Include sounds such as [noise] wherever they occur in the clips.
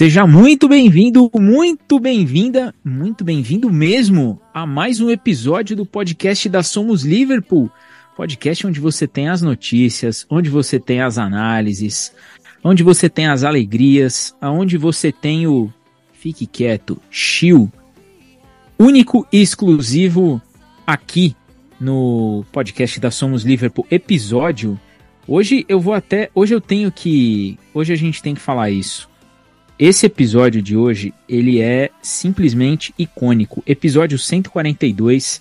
Seja muito bem-vindo, muito bem-vinda, muito bem-vindo mesmo a mais um episódio do podcast da Somos Liverpool. Podcast onde você tem as notícias, onde você tem as análises, onde você tem as alegrias, aonde você tem o fique quieto, chill, único e exclusivo aqui no podcast da Somos Liverpool episódio. Hoje eu vou até, hoje eu tenho que, hoje a gente tem que falar isso. Esse episódio de hoje, ele é simplesmente icônico. Episódio 142.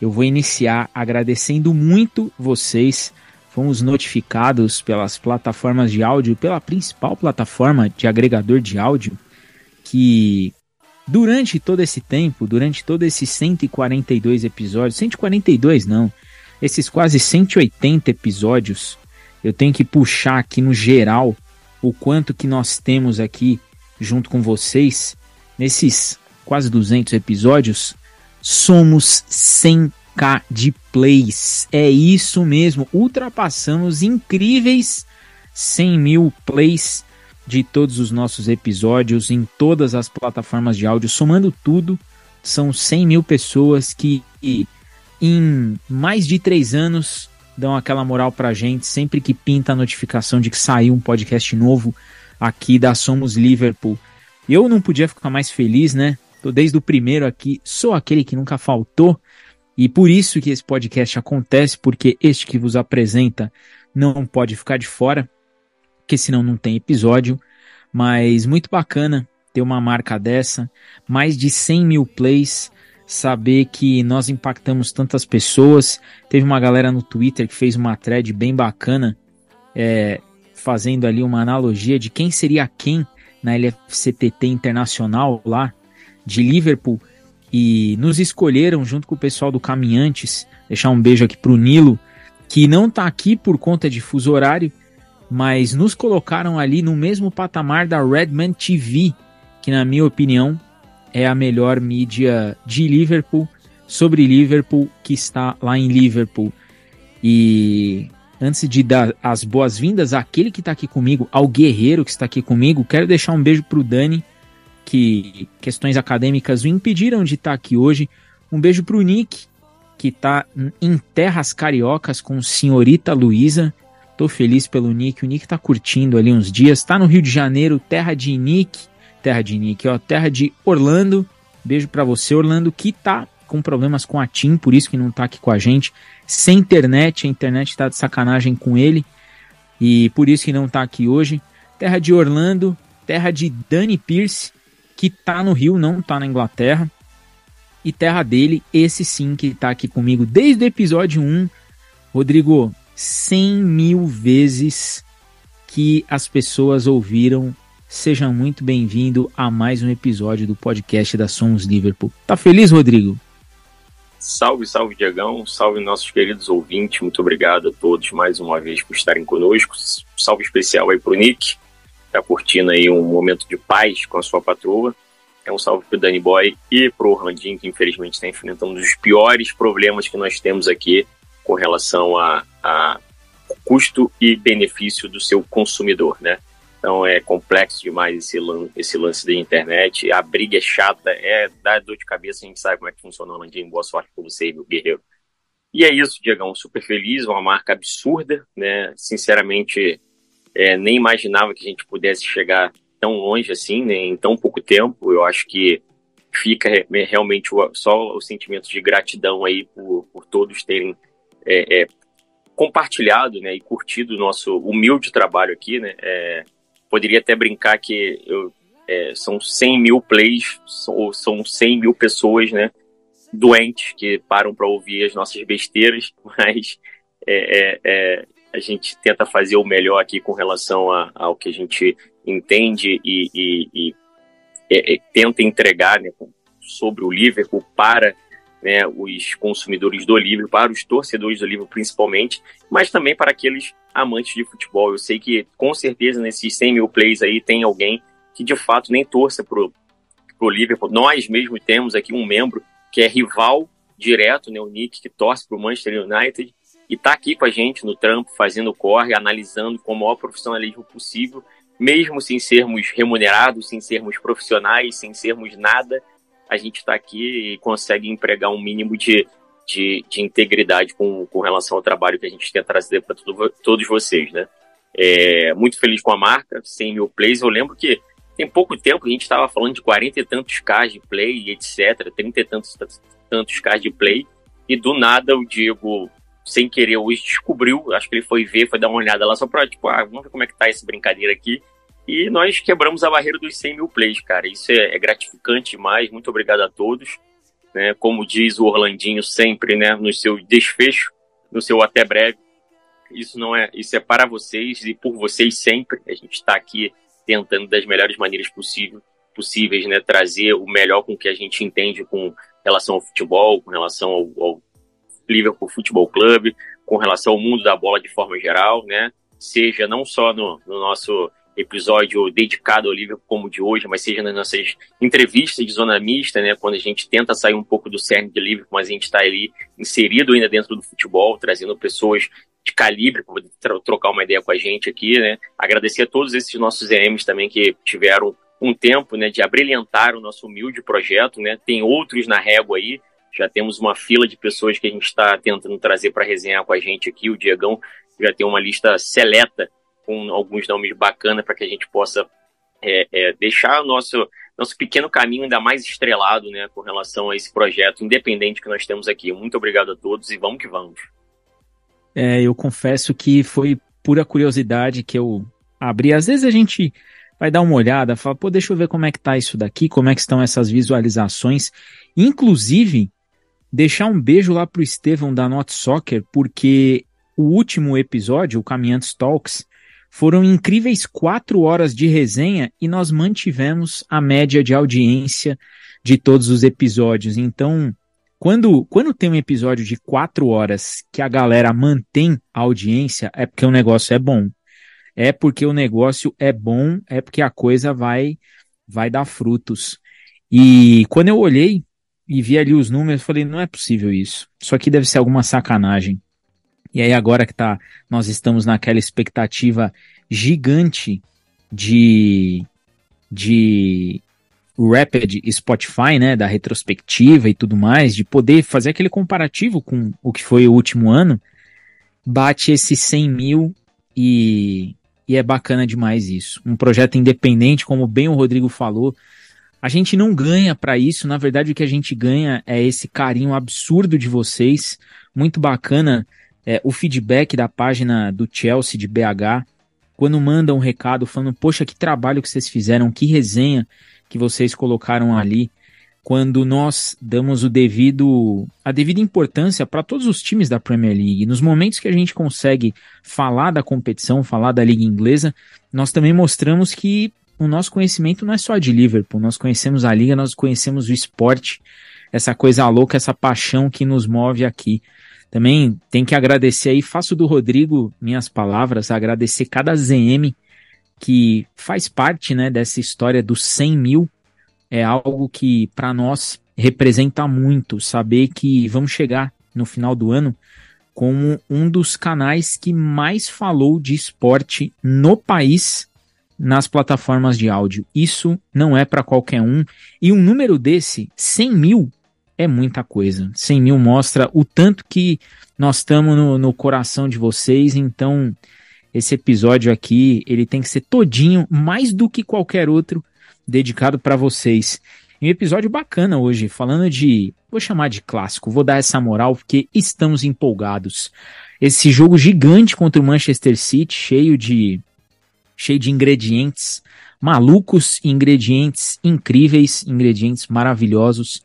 Eu vou iniciar agradecendo muito vocês. Fomos notificados pelas plataformas de áudio, pela principal plataforma de agregador de áudio, que durante todo esse tempo, durante todos esses 142 episódios, 142 não, esses quase 180 episódios, eu tenho que puxar aqui no geral o quanto que nós temos aqui junto com vocês nesses quase 200 episódios, somos 100k de plays. É isso mesmo, ultrapassamos incríveis 100 mil plays de todos os nossos episódios em todas as plataformas de áudio, somando tudo, são 100 mil pessoas que em mais de três anos dão aquela moral pra gente sempre que pinta a notificação de que saiu um podcast novo aqui da Somos Liverpool. Eu não podia ficar mais feliz, né? Tô desde o primeiro aqui, sou aquele que nunca faltou. E por isso que esse podcast acontece, porque este que vos apresenta não pode ficar de fora, porque senão não tem episódio. Mas muito bacana ter uma marca dessa, mais de 100 mil plays, saber que nós impactamos tantas pessoas. Teve uma galera no Twitter que fez uma thread bem bacana, é, fazendo ali uma analogia de quem seria quem na LFCTT Internacional lá de Liverpool e nos escolheram junto com o pessoal do Caminhantes, deixar um beijo aqui pro Nilo, que não tá aqui por conta de fuso horário, mas nos colocaram ali no mesmo patamar da Redman TV, que na minha opinião é a melhor mídia de Liverpool sobre Liverpool que está lá em Liverpool. E antes de dar as boas-vindas àquele que está aqui comigo, ao guerreiro que está aqui comigo, quero deixar um beijo para o Dani, que questões acadêmicas o impediram de estar tá aqui hoje. Um beijo para o Nick, que está em terras cariocas com senhorita Luísa. Tô feliz pelo Nick. O Nick tá curtindo ali uns dias. Tá no Rio de Janeiro, terra de Nick. Terra de Nick, ó. Terra de Orlando. Beijo para você, Orlando, que tá com problemas com a TIM, por isso que não tá aqui com a gente sem internet, a internet está de sacanagem com ele e por isso que não está aqui hoje. Terra de Orlando, terra de Danny Pierce, que está no Rio, não está na Inglaterra. E terra dele, esse sim que está aqui comigo desde o episódio 1. Rodrigo, 100 mil vezes que as pessoas ouviram. Seja muito bem-vindo a mais um episódio do podcast da Sons Liverpool. Tá feliz, Rodrigo? Salve, salve, Diegão. Salve, nossos queridos ouvintes. Muito obrigado a todos mais uma vez por estarem conosco. Salve especial aí pro Nick, tá curtindo aí um momento de paz com a sua patroa. É um salve pro Danny Boy e pro Orlandinho, que infelizmente está enfrentando um dos piores problemas que nós temos aqui com relação a, a custo e benefício do seu consumidor, né? Então é complexo demais esse, lan esse lance da internet. A briga é chata, é dá dor de cabeça, a gente sabe como é que funciona o Landinho. Boa sorte para você, meu guerreiro. E é isso, Diegão, super feliz, uma marca absurda, né? Sinceramente, é, nem imaginava que a gente pudesse chegar tão longe assim, né? em tão pouco tempo. Eu acho que fica realmente só o sentimento de gratidão aí por, por todos terem é, é, compartilhado né, e curtido o nosso humilde trabalho aqui, né? É, poderia até brincar que eu, é, são 100 mil plays, ou são 100 mil pessoas, né, doentes que param para ouvir as nossas besteiras, [laughs] mas é, é, é, a gente tenta fazer o melhor aqui com relação a, ao que a gente entende e, e, e é, é, tenta entregar né, sobre o Liverpool para né, os consumidores do livro, para os torcedores do livro principalmente, mas também para aqueles amantes de futebol. Eu sei que com certeza nesses 100 mil plays aí tem alguém que de fato nem torça pro, pro Liverpool. Nós mesmo temos aqui um membro que é rival direto, né, o Nick, que torce pro Manchester United e está aqui com a gente no trampo, fazendo corre, analisando com o maior profissionalismo possível, mesmo sem sermos remunerados, sem sermos profissionais, sem sermos nada, a gente está aqui e consegue empregar um mínimo de, de, de integridade com, com relação ao trabalho que a gente quer trazer para todos vocês, né? É, muito feliz com a marca, 100 mil plays. Eu lembro que tem pouco tempo a gente estava falando de 40 e tantos Ks de play, etc., 30 e tantos, tantos Ks de play, e do nada o Diego, sem querer, hoje descobriu, acho que ele foi ver, foi dar uma olhada lá só para, tipo, ah, vamos ver como é que tá essa brincadeira aqui. E nós quebramos a barreira dos 100 mil plays, cara. Isso é, é gratificante demais. Muito obrigado a todos. Né? Como diz o Orlandinho sempre, né? No seu desfecho, no seu até breve. Isso não é, isso é para vocês e por vocês sempre. A gente está aqui tentando das melhores maneiras possível, possíveis, né? Trazer o melhor com que a gente entende com relação ao futebol, com relação ao, ao Liverpool Futebol Clube, com relação ao mundo da bola de forma geral, né? Seja não só no, no nosso episódio dedicado ao Liverpool como o de hoje, mas seja nas nossas entrevistas de zona mista, né, quando a gente tenta sair um pouco do cerne de Liverpool, mas a gente está ali inserido ainda dentro do futebol, trazendo pessoas de calibre para trocar uma ideia com a gente aqui, né. Agradecer a todos esses nossos EMs também que tiveram um tempo, né, de abrilhantar o nosso humilde projeto, né. Tem outros na régua aí, já temos uma fila de pessoas que a gente está tentando trazer para resenhar com a gente aqui. O Diegão já tem uma lista seleta com alguns nomes bacanas para que a gente possa é, é, deixar o nosso, nosso pequeno caminho ainda mais estrelado né, com relação a esse projeto independente que nós temos aqui. Muito obrigado a todos e vamos que vamos. É, eu confesso que foi pura curiosidade que eu abri. Às vezes a gente vai dar uma olhada, fala, pô, deixa eu ver como é que tá isso daqui, como é que estão essas visualizações. Inclusive, deixar um beijo lá pro Estevão da Not Soccer, porque o último episódio, o Caminhantes Talks, foram incríveis quatro horas de resenha e nós mantivemos a média de audiência de todos os episódios. Então, quando, quando tem um episódio de quatro horas que a galera mantém a audiência, é porque o negócio é bom. É porque o negócio é bom, é porque a coisa vai, vai dar frutos. E quando eu olhei e vi ali os números, eu falei, não é possível isso. Isso aqui deve ser alguma sacanagem. E aí agora que tá, nós estamos naquela expectativa gigante de de Rapid Spotify, né, da retrospectiva e tudo mais, de poder fazer aquele comparativo com o que foi o último ano, bate esses 100 mil e, e é bacana demais isso. Um projeto independente, como bem o Rodrigo falou, a gente não ganha para isso, na verdade o que a gente ganha é esse carinho absurdo de vocês, muito bacana é, o feedback da página do Chelsea de BH, quando manda um recado falando, poxa, que trabalho que vocês fizeram, que resenha que vocês colocaram ali, quando nós damos o devido, a devida importância para todos os times da Premier League. Nos momentos que a gente consegue falar da competição, falar da Liga Inglesa, nós também mostramos que o nosso conhecimento não é só de Liverpool, nós conhecemos a Liga, nós conhecemos o esporte, essa coisa louca, essa paixão que nos move aqui. Também tem que agradecer aí, faço do Rodrigo minhas palavras, agradecer cada ZM que faz parte né, dessa história dos 100 mil. É algo que para nós representa muito saber que vamos chegar no final do ano como um dos canais que mais falou de esporte no país nas plataformas de áudio. Isso não é para qualquer um. E um número desse, 100 mil, é muita coisa. 100 mil mostra o tanto que nós estamos no, no coração de vocês, então esse episódio aqui, ele tem que ser todinho, mais do que qualquer outro, dedicado para vocês. E um episódio bacana hoje, falando de, vou chamar de clássico, vou dar essa moral porque estamos empolgados. Esse jogo gigante contra o Manchester City, cheio de cheio de ingredientes malucos, ingredientes incríveis, ingredientes maravilhosos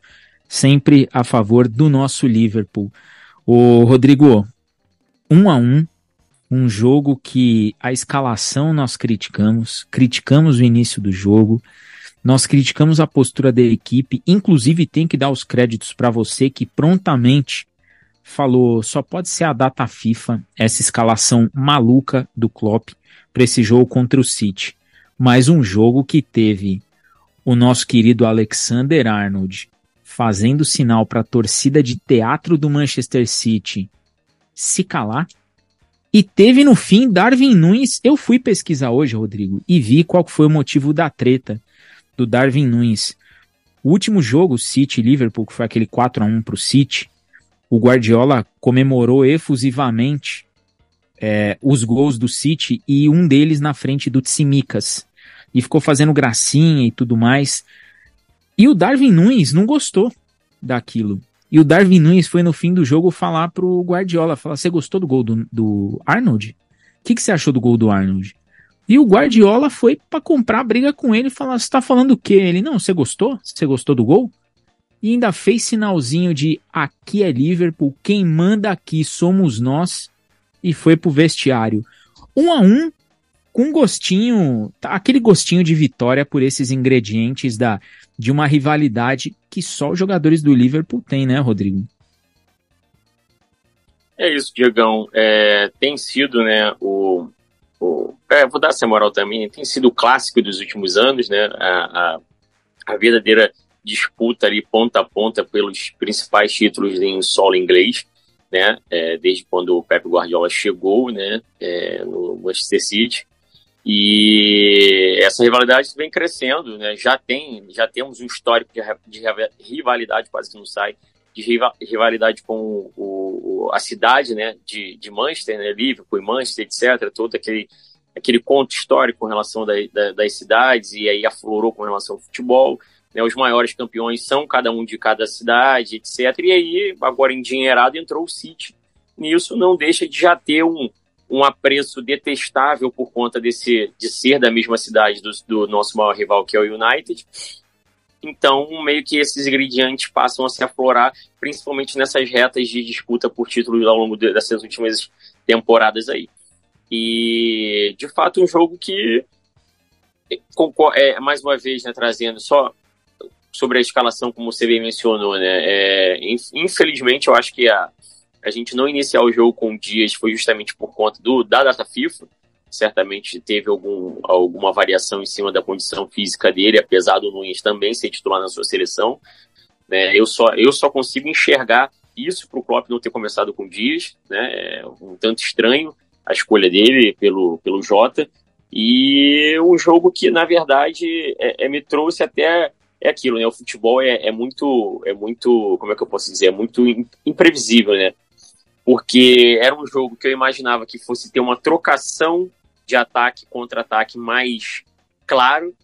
sempre a favor do nosso Liverpool. O Rodrigo, um a um, um jogo que a escalação nós criticamos, criticamos o início do jogo, nós criticamos a postura da equipe, inclusive tem que dar os créditos para você que prontamente falou, só pode ser a data FIFA, essa escalação maluca do Klopp para esse jogo contra o City. Mais um jogo que teve o nosso querido Alexander Arnold fazendo sinal para a torcida de teatro do Manchester City se calar, E teve no fim Darwin Nunes. Eu fui pesquisar hoje, Rodrigo, e vi qual foi o motivo da treta do Darwin Nunes. O último jogo, City Liverpool, que foi aquele 4 a 1 pro City, o Guardiola comemorou efusivamente é, os gols do City e um deles na frente do Tsimikas. E ficou fazendo gracinha e tudo mais. E o Darwin Nunes não gostou daquilo. E o Darwin Nunes foi no fim do jogo falar pro Guardiola, falar, você gostou do gol do, do Arnold? O que, que você achou do gol do Arnold? E o Guardiola foi para comprar briga com ele e falar, você tá falando o quê? Ele, não, você gostou? Você gostou do gol? E ainda fez sinalzinho de aqui é Liverpool, quem manda aqui somos nós. E foi pro vestiário. Um a um, com gostinho, tá, aquele gostinho de vitória por esses ingredientes da de uma rivalidade que só os jogadores do Liverpool têm, né, Rodrigo? É isso, Diegão. É, tem sido, né, o, o é, vou dar essa moral também, tem sido o clássico dos últimos anos, né, a, a, a verdadeira disputa ali ponta a ponta pelos principais títulos em solo inglês, né, é, desde quando o Pep Guardiola chegou, né, é, no Manchester City. E essa rivalidade vem crescendo, né? Já tem, já temos um histórico de, de rivalidade, quase que não sai, de rivalidade com o, a cidade, né? De, de Manchester, né? Liverpool, Manchester, etc. Todo aquele aquele conto histórico com relação da, da, das cidades e aí aflorou com relação ao futebol. Né, os maiores campeões são cada um de cada cidade, etc. E aí, agora endinheirado, entrou o City. Nisso não deixa de já ter um, um apreço detestável por conta desse de ser da mesma cidade do, do nosso maior rival, que é o United. Então, meio que esses ingredientes passam a se aflorar, principalmente nessas retas de disputa por títulos ao longo dessas últimas temporadas aí. E, de fato, um jogo que, é, mais uma vez, né, trazendo só sobre a escalação, como você bem mencionou, né, é, infelizmente, eu acho que a, a gente não iniciar o jogo com Dias foi justamente por conta do, da data FIFA. Certamente teve algum, alguma variação em cima da condição física dele, apesar do Nunes também ser titular na sua seleção. Né? Eu, só, eu só consigo enxergar isso para o Klopp não ter começado com Dias, né? É um tanto estranho a escolha dele pelo, pelo Jota. E um jogo que, na verdade, é, é, me trouxe até é aquilo, né? O futebol é, é, muito, é muito, como é que eu posso dizer, é muito imprevisível, né? Porque era um jogo que eu imaginava que fosse ter uma trocação de ataque contra ataque mais claro.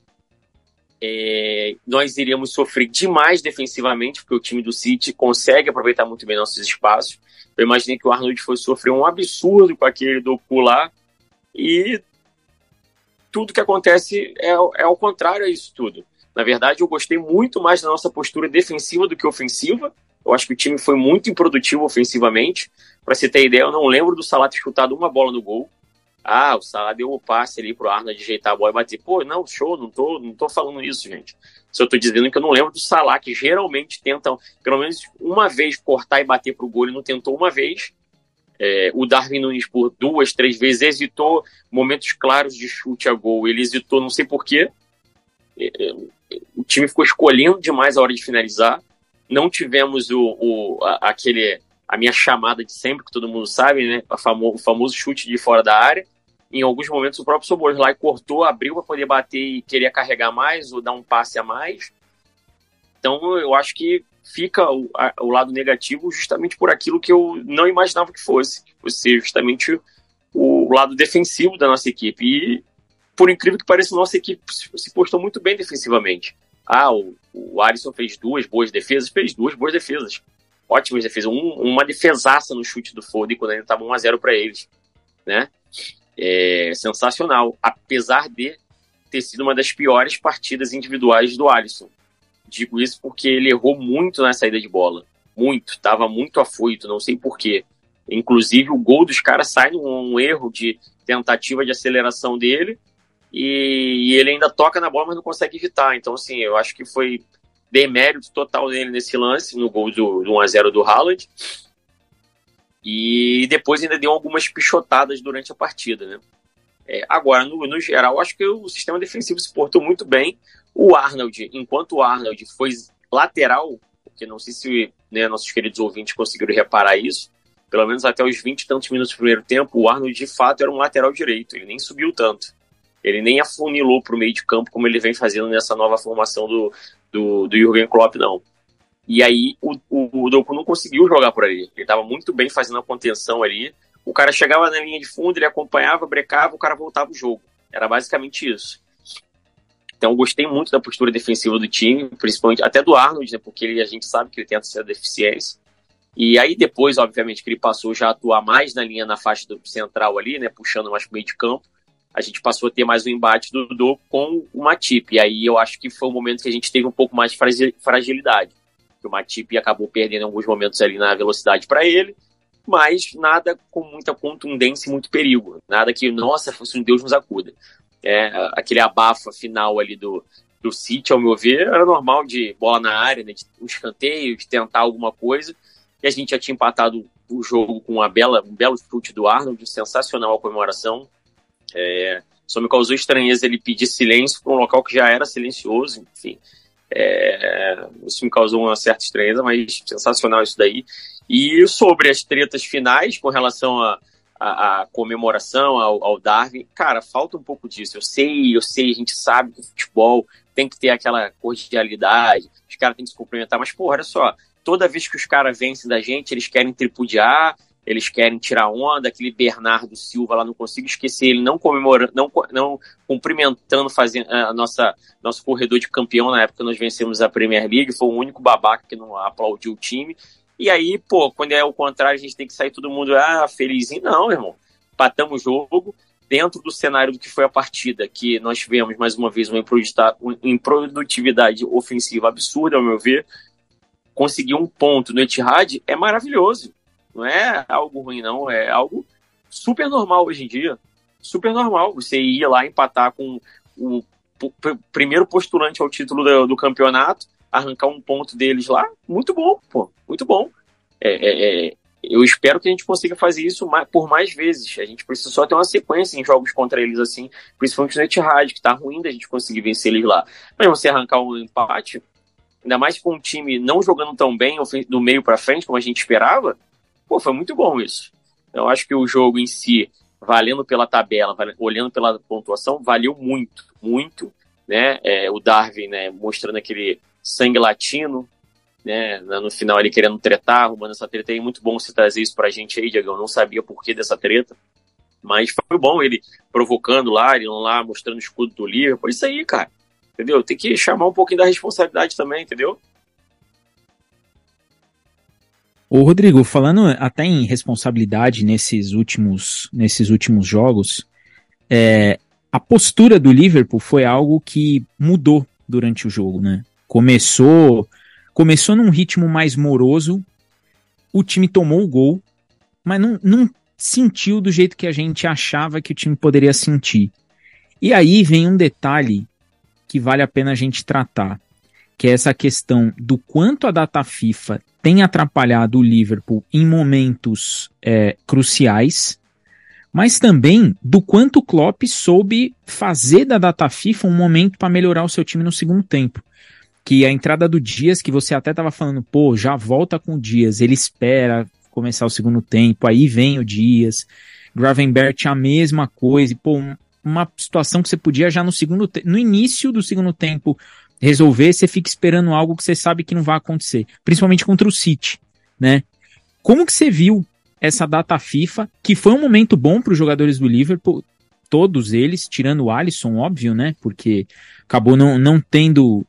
É, nós iríamos sofrer demais defensivamente, porque o time do City consegue aproveitar muito bem nossos espaços. Eu imaginei que o Arnold fosse sofrer um absurdo com aquele do pular e tudo que acontece é, é ao contrário a isso tudo. Na verdade, eu gostei muito mais da nossa postura defensiva do que ofensiva. Eu acho que o time foi muito improdutivo ofensivamente. Para você ter ideia, eu não lembro do Salah ter chutado uma bola no gol. Ah, o Salah deu o passe ali pro Arnold ajeitar a bola e bater. Pô, não, show, não tô, não tô falando isso, gente. Só tô dizendo que eu não lembro do Salah, que geralmente tentam, pelo menos uma vez, cortar e bater pro gol. Ele não tentou uma vez. É, o Darwin Nunes, por duas, três vezes, hesitou momentos claros de chute a gol. Ele hesitou, não sei porquê. É, é, o time ficou escolhendo demais a hora de finalizar. Não tivemos o, o a, aquele a minha chamada de sempre, que todo mundo sabe, né? O famoso chute de fora da área. Em alguns momentos o próprio Sobor lá cortou, abriu para poder bater e queria carregar mais ou dar um passe a mais. Então eu acho que fica o, a, o lado negativo justamente por aquilo que eu não imaginava que fosse, que fosse justamente o lado defensivo da nossa equipe. E por incrível que pareça, nossa equipe se postou muito bem defensivamente. Ah, o, o Alisson fez duas boas defesas, fez duas boas defesas ótimas defesas. Um, uma defesaça no chute do Foden quando ainda estava 1x0 para eles. Né? É sensacional. Apesar de ter sido uma das piores partidas individuais do Alisson. Digo isso porque ele errou muito na saída de bola. Muito. Estava muito afoito, não sei porquê. Inclusive, o gol dos caras sai num um erro de tentativa de aceleração dele. E, e, ele ainda toca na bola, mas não consegue evitar. Então, assim, eu acho que foi demérito total nele nesse lance, no gol do, do 1x0 do Haaland. E depois ainda deu algumas pichotadas durante a partida, né? É, agora, no, no geral, acho que o sistema defensivo se portou muito bem. O Arnold, enquanto o Arnold foi lateral, porque não sei se né, nossos queridos ouvintes conseguiram reparar isso, pelo menos até os 20 e tantos minutos do primeiro tempo, o Arnold de fato era um lateral direito, ele nem subiu tanto. Ele nem afunilou para o meio de campo como ele vem fazendo nessa nova formação do, do, do Jürgen Klopp, não. E aí o, o, o Doku não conseguiu jogar por ali. Ele estava muito bem fazendo a contenção ali. O cara chegava na linha de fundo, ele acompanhava, brecava, o cara voltava o jogo. Era basicamente isso. Então gostei muito da postura defensiva do time, principalmente até do Arnold, né, porque ele, a gente sabe que ele tem essa deficiência. E aí depois, obviamente, que ele passou já a atuar mais na linha na faixa do central ali, né, puxando mais pro meio de campo, a gente passou a ter mais um embate do Dudu com o Matip. E aí eu acho que foi um momento que a gente teve um pouco mais de fragilidade. O Matip acabou perdendo alguns momentos ali na velocidade para ele, mas nada com muita contundência e muito perigo. Nada que, nossa, fosse um Deus nos acuda. É, aquele abafa final ali do, do City, ao meu ver, era normal de bola na área, né, de um escanteio, de tentar alguma coisa. E a gente já tinha empatado o jogo com uma bela, um belo chute do Arnold, sensacional a comemoração. É, só me causou estranheza ele pedir silêncio para um local que já era silencioso, enfim. É, isso me causou uma certa estranheza, mas sensacional isso daí. E sobre as tretas finais com relação a, a, a comemoração ao, ao, Darwin, cara, falta um pouco disso. Eu sei, eu sei, a gente sabe que o futebol tem que ter aquela cordialidade, os caras têm que se cumprimentar, mas, porra, olha só, toda vez que os caras vencem da gente, eles querem tripudiar, eles querem tirar onda, aquele Bernardo Silva lá, não consigo esquecer ele não comemorando, não, não cumprimentando fazendo a nossa nosso corredor de campeão na época que nós vencemos a Premier League, foi o único babaca que não aplaudiu o time. E aí, pô, quando é o contrário, a gente tem que sair todo mundo ah, felizinho. Não, irmão. Patamos o jogo dentro do cenário do que foi a partida, que nós tivemos mais uma vez uma improdutividade ofensiva absurda, ao meu ver. Conseguir um ponto no Etihad é maravilhoso. Não é algo ruim, não. É algo super normal hoje em dia. Super normal. Você ia lá empatar com o primeiro postulante ao título do, do campeonato, arrancar um ponto deles lá. Muito bom, pô. Muito bom. É, é, é, eu espero que a gente consiga fazer isso por mais vezes. A gente precisa só ter uma sequência em jogos contra eles, assim, principalmente no Etihad, que tá ruim da gente conseguir vencer eles lá. Mas você arrancar um empate, ainda mais com um time não jogando tão bem do meio para frente, como a gente esperava, Pô, foi muito bom isso. Eu acho que o jogo em si, valendo pela tabela, olhando pela pontuação, valeu muito, muito. Né? É, o Darwin né, mostrando aquele sangue latino, né, no final ele querendo tretar, arrumando essa treta aí. Muito bom você trazer isso pra gente aí, Diego. Eu não sabia por que dessa treta. Mas foi bom ele provocando lá, ele lá mostrando o escudo do Liverpool. Isso aí, cara. Entendeu? Tem que chamar um pouquinho da responsabilidade também, entendeu? Ô Rodrigo, falando até em responsabilidade nesses últimos, nesses últimos jogos, é, a postura do Liverpool foi algo que mudou durante o jogo, né? Começou, começou num ritmo mais moroso, o time tomou o gol, mas não, não sentiu do jeito que a gente achava que o time poderia sentir. E aí vem um detalhe que vale a pena a gente tratar, que é essa questão do quanto a data FIFA tem atrapalhado o Liverpool em momentos é, cruciais, mas também do quanto o Klopp soube fazer da data FIFA um momento para melhorar o seu time no segundo tempo. Que a entrada do Dias, que você até estava falando, pô, já volta com o Dias, ele espera começar o segundo tempo, aí vem o Dias. Gravenbert a mesma coisa, e, pô, uma situação que você podia já no segundo no início do segundo tempo resolver, você fica esperando algo que você sabe que não vai acontecer, principalmente contra o City, né? Como que você viu essa data FIFA, que foi um momento bom para os jogadores do Liverpool, todos eles, tirando o Alisson, óbvio, né? Porque acabou não, não tendo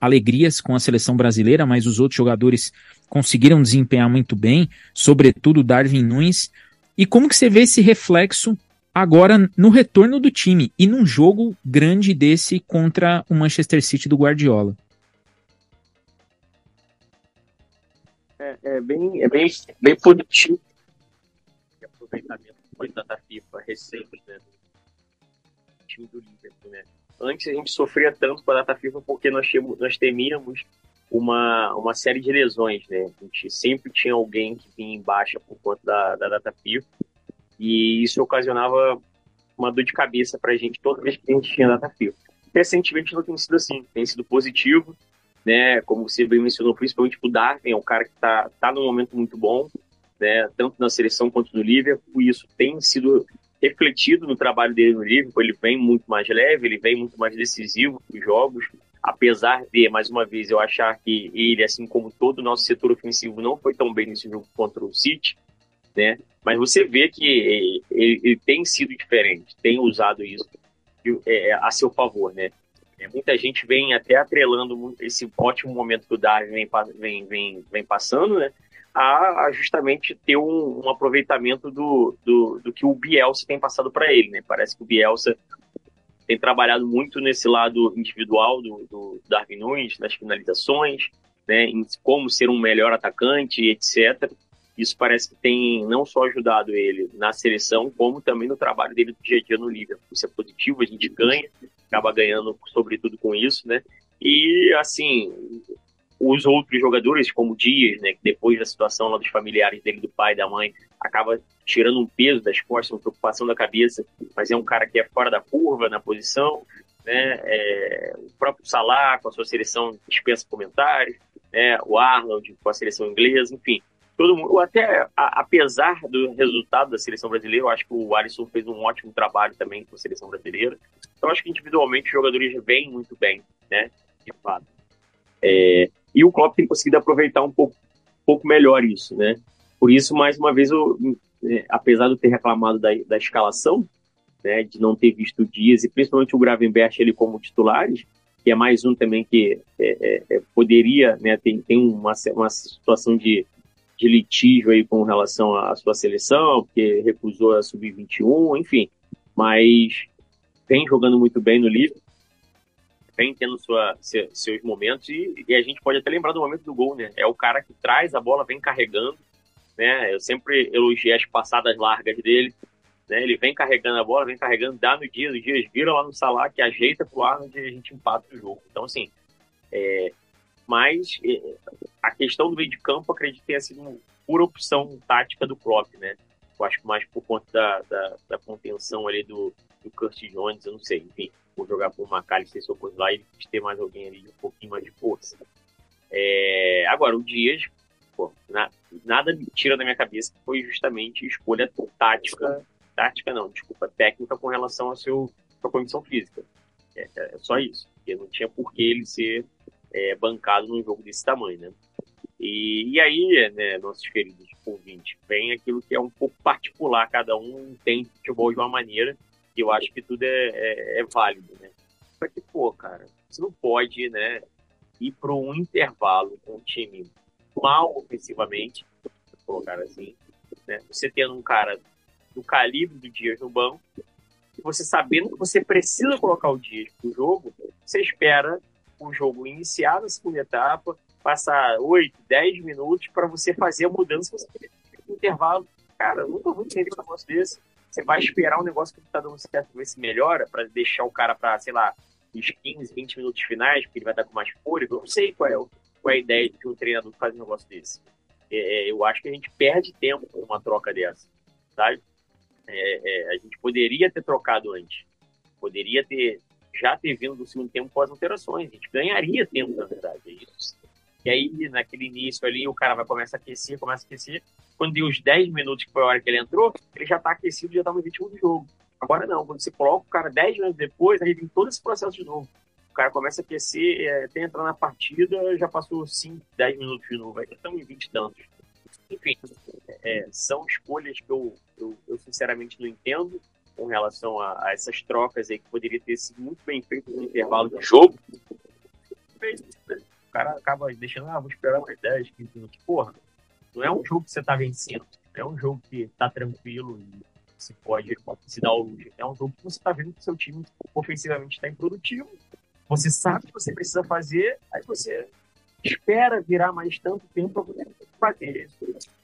alegrias com a seleção brasileira, mas os outros jogadores conseguiram desempenhar muito bem, sobretudo Darwin Nunes. E como que você vê esse reflexo agora no retorno do time e num jogo grande desse contra o Manchester City do Guardiola. É, é bem, é bem, bem positivo o aproveitamento foi da FIFA recente, né, do time do Liverpool, né. Antes a gente sofria tanto com a data FIFA porque nós, tínhamos, nós temíamos uma, uma série de lesões, né? A gente sempre tinha alguém que vinha em baixa por conta da, da data FIFA e isso ocasionava uma dor de cabeça para a gente toda vez que a gente tinha data frio. Recentemente não tem sido assim, tem sido positivo, né? Como você bem mencionou, principalmente o Darwin, é um cara que está tá num momento muito bom. né, tanto na seleção quanto no Liverpool, isso tem sido refletido no trabalho dele no Liverpool. Ele vem muito mais leve, ele vem muito mais decisivo nos jogos, apesar de, mais uma vez, eu achar que ele, assim como todo o nosso setor ofensivo, não foi tão bem nesse jogo contra o City, né? Mas você vê que ele, ele tem sido diferente, tem usado isso é, a seu favor, né? É, muita gente vem até atrelando esse ótimo momento que o Darwin vem, vem, vem, vem passando, né? A, a justamente ter um, um aproveitamento do, do, do, que o Bielsa tem passado para ele, né? Parece que o Bielsa tem trabalhado muito nesse lado individual do, do Darwin Nunes, nas finalizações, né? Em como ser um melhor atacante, etc. Isso parece que tem não só ajudado ele na seleção, como também no trabalho dele do dia a dia no Liverpool. Isso é positivo, a gente ganha, acaba ganhando sobretudo com isso, né? E, assim, os outros jogadores, como o Dias, né, que depois da situação lá dos familiares dele, do pai da mãe, acaba tirando um peso das costas, uma preocupação da cabeça, mas é um cara que é fora da curva na posição, né? É, o próprio Salah com a sua seleção dispensa comentários, né? O Arnold com a seleção inglesa, enfim, todo mundo, até a, apesar do resultado da seleção brasileira, eu acho que o Alisson fez um ótimo trabalho também com a seleção brasileira. Então, acho que individualmente os jogadores vêm muito bem, né? De fato. É, e o Klopp tem conseguido aproveitar um pouco, um pouco melhor isso, né? Por isso, mais uma vez, eu, é, apesar de eu ter reclamado da, da escalação, né, de não ter visto o Dias e principalmente o Gravenberch ele como titulares, que é mais um também que é, é, é poderia, né, tem, tem uma, uma situação de de litígio aí com relação à sua seleção, porque recusou a sub-21, enfim. Mas vem jogando muito bem no livro, vem tendo sua, seus momentos e, e, a gente pode até lembrar do momento do gol, né? É o cara que traz a bola, vem carregando, né? Eu sempre elogiei as passadas largas dele, né? Ele vem carregando a bola, vem carregando, dá no dia, os dias vira lá no Salah, que ajeita pro Arnold e a gente empata o jogo. Então, assim, é, mas é, a questão do meio de campo, acredito que tenha sido pura opção tática do Klopp, né? Eu acho que mais por conta da, da, da contenção ali do, do Curtis Jones, eu não sei, enfim, vou jogar por McAllister ou coisa lá e ter mais alguém ali um pouquinho mais de força. É, agora, o Dias, pô, na, nada me tira da minha cabeça que foi justamente escolha tática, tática não, desculpa, técnica com relação à sua condição física. É, é, só isso, porque não tinha por que ele ser é, bancado num jogo desse tamanho, né? E, e aí, né, nossos queridos ouvintes, vem aquilo que é um pouco particular, cada um tem futebol de uma maneira, e eu acho que tudo é, é, é válido, né? Só que, pô, cara, você não pode, né, ir para um intervalo com um time mal ofensivamente, cara, assim, né? Você tendo um cara do calibre do Dias no banco, você sabendo que você precisa colocar o Dias pro jogo, você espera o jogo iniciar na segunda etapa, passar 8, 10 minutos para você fazer a mudança você no intervalo. Cara, nunca vou entender um negócio desse. Você vai esperar um negócio que está dando certo, ver se melhora, para deixar o cara para, sei lá, os 15, 20 minutos finais, porque ele vai estar com mais fôlego. Eu não sei qual é, qual é a ideia de um treinador fazer um negócio desse. É, é, eu acho que a gente perde tempo com uma troca dessa, sabe? É, é, a gente poderia ter trocado antes. Poderia ter já ter vindo do segundo tempo com as alterações. A gente ganharia tempo, na verdade, é isso. E aí, naquele início ali, o cara vai começar a aquecer, começa a aquecer. Quando deu os 10 minutos, que foi a hora que ele entrou, ele já tá aquecido, já tá no ritmo do jogo. Agora não, quando você coloca o cara 10 minutos depois, aí vem todo esse processo de novo. O cara começa a aquecer, é, até entrar na partida, já passou 5, 10 minutos de novo, aí estamos em 20 e tantos. Enfim, é, são escolhas que eu, eu, eu, sinceramente não entendo com relação a, a, essas trocas aí que poderia ter sido muito bem feito no intervalo de jogo. O cara acaba deixando, ah, vou esperar mais 10, 15 minutos. Porra, não é um jogo que você tá vencendo. É um jogo que tá tranquilo e se pode se dar o luxo. É um jogo que você tá vendo que seu time ofensivamente está improdutivo. Você sabe o que você precisa fazer, aí você espera virar mais tanto tempo para poder fazer isso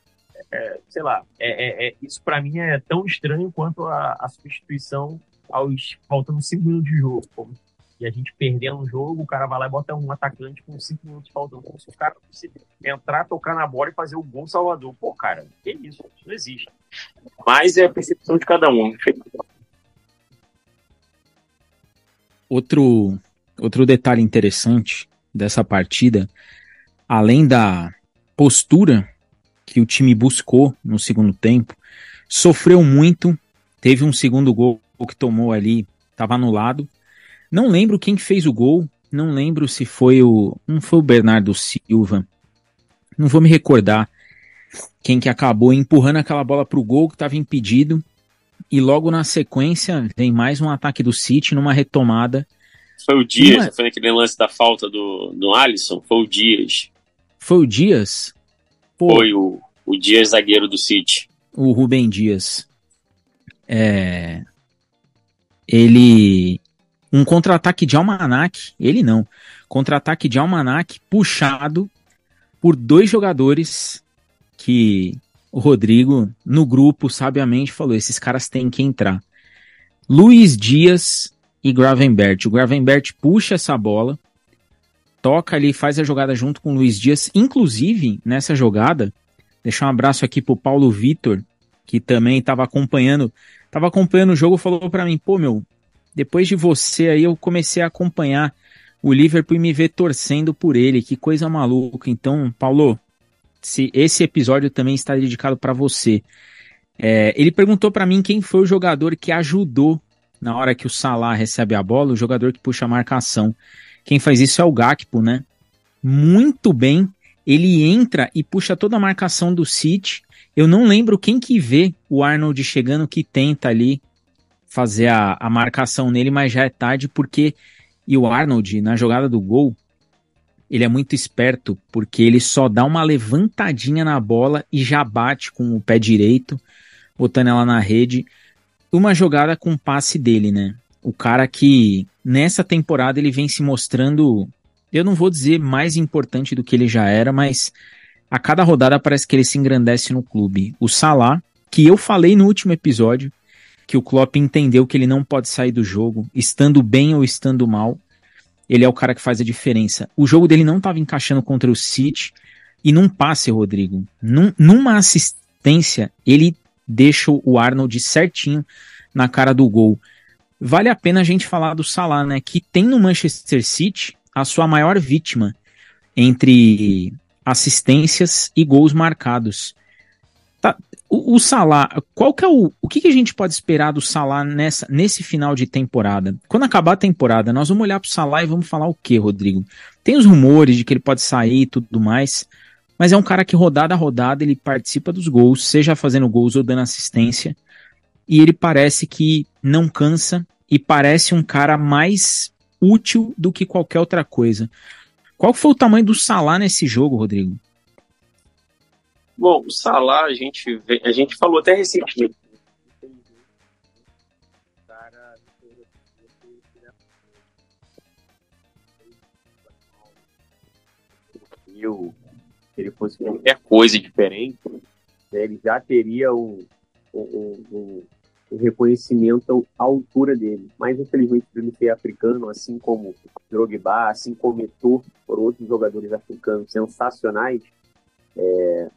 é, sei lá, é, é, é isso para mim é tão estranho quanto a, a, substituição aos faltando cinco minutos de jogo. Pô. E a gente perdendo o jogo, o cara vai lá e bota um atacante com cinco minutos faltando. Como se o cara fosse entrar, tocar na bola e fazer o gol Salvador. Pô, cara, que isso? Isso não existe. Mas é a percepção de cada um. Outro, outro detalhe interessante dessa partida, além da postura que o time buscou no segundo tempo. Sofreu muito, teve um segundo gol que tomou ali, estava anulado. Não lembro quem fez o gol, não lembro se foi o. Não foi o Bernardo Silva. Não vou me recordar quem que acabou empurrando aquela bola para o gol que estava impedido. E logo na sequência vem mais um ataque do City numa retomada. Foi o Dias, Uma... foi naquele lance da falta do, do Alisson? Foi o Dias. Foi o Dias? Pô, foi o, o Dias zagueiro do City. O Rubem Dias. É... Ele um contra-ataque de Almanac, ele não, contra-ataque de Almanac puxado por dois jogadores que o Rodrigo, no grupo, sabiamente falou: esses caras têm que entrar. Luiz Dias e Gravenbert. O Gravenbert puxa essa bola, toca ali, faz a jogada junto com o Luiz Dias. Inclusive, nessa jogada, deixar um abraço aqui pro Paulo Vitor, que também estava acompanhando, estava acompanhando o jogo, falou para mim, pô, meu, depois de você aí eu comecei a acompanhar o Liverpool e me ver torcendo por ele. Que coisa maluca. Então, Paulo, se esse episódio também está dedicado para você. É, ele perguntou para mim quem foi o jogador que ajudou na hora que o Salah recebe a bola, o jogador que puxa a marcação. Quem faz isso é o Gakpo, né? Muito bem. Ele entra e puxa toda a marcação do City. Eu não lembro quem que vê o Arnold chegando que tenta ali fazer a, a marcação nele, mas já é tarde porque e o Arnold na jogada do gol ele é muito esperto porque ele só dá uma levantadinha na bola e já bate com o pé direito, botando ela na rede. Uma jogada com passe dele, né? O cara que nessa temporada ele vem se mostrando, eu não vou dizer mais importante do que ele já era, mas a cada rodada parece que ele se engrandece no clube. O Salah, que eu falei no último episódio, que o Klopp entendeu que ele não pode sair do jogo, estando bem ou estando mal. Ele é o cara que faz a diferença. O jogo dele não estava encaixando contra o City. E num passe, Rodrigo, num, numa assistência, ele deixa o Arnold certinho na cara do gol. Vale a pena a gente falar do Salah, né? Que tem no Manchester City a sua maior vítima entre assistências e gols marcados. Tá, o, o Salah, qual que é o. O que, que a gente pode esperar do Salah nessa, nesse final de temporada? Quando acabar a temporada, nós vamos olhar pro Salah e vamos falar o que, Rodrigo? Tem os rumores de que ele pode sair e tudo mais, mas é um cara que rodada a rodada ele participa dos gols, seja fazendo gols ou dando assistência, e ele parece que não cansa e parece um cara mais útil do que qualquer outra coisa. Qual foi o tamanho do Salah nesse jogo, Rodrigo? Bom, o Salah, a gente, a gente falou até recentemente. Se ele fosse qualquer coisa diferente, né, ele já teria o, o, o, o, reconhecimento à altura dele. Mas, infelizmente, por ele ser africano, assim como Drogba, assim como Eto'o, por outros jogadores africanos sensacionais, é,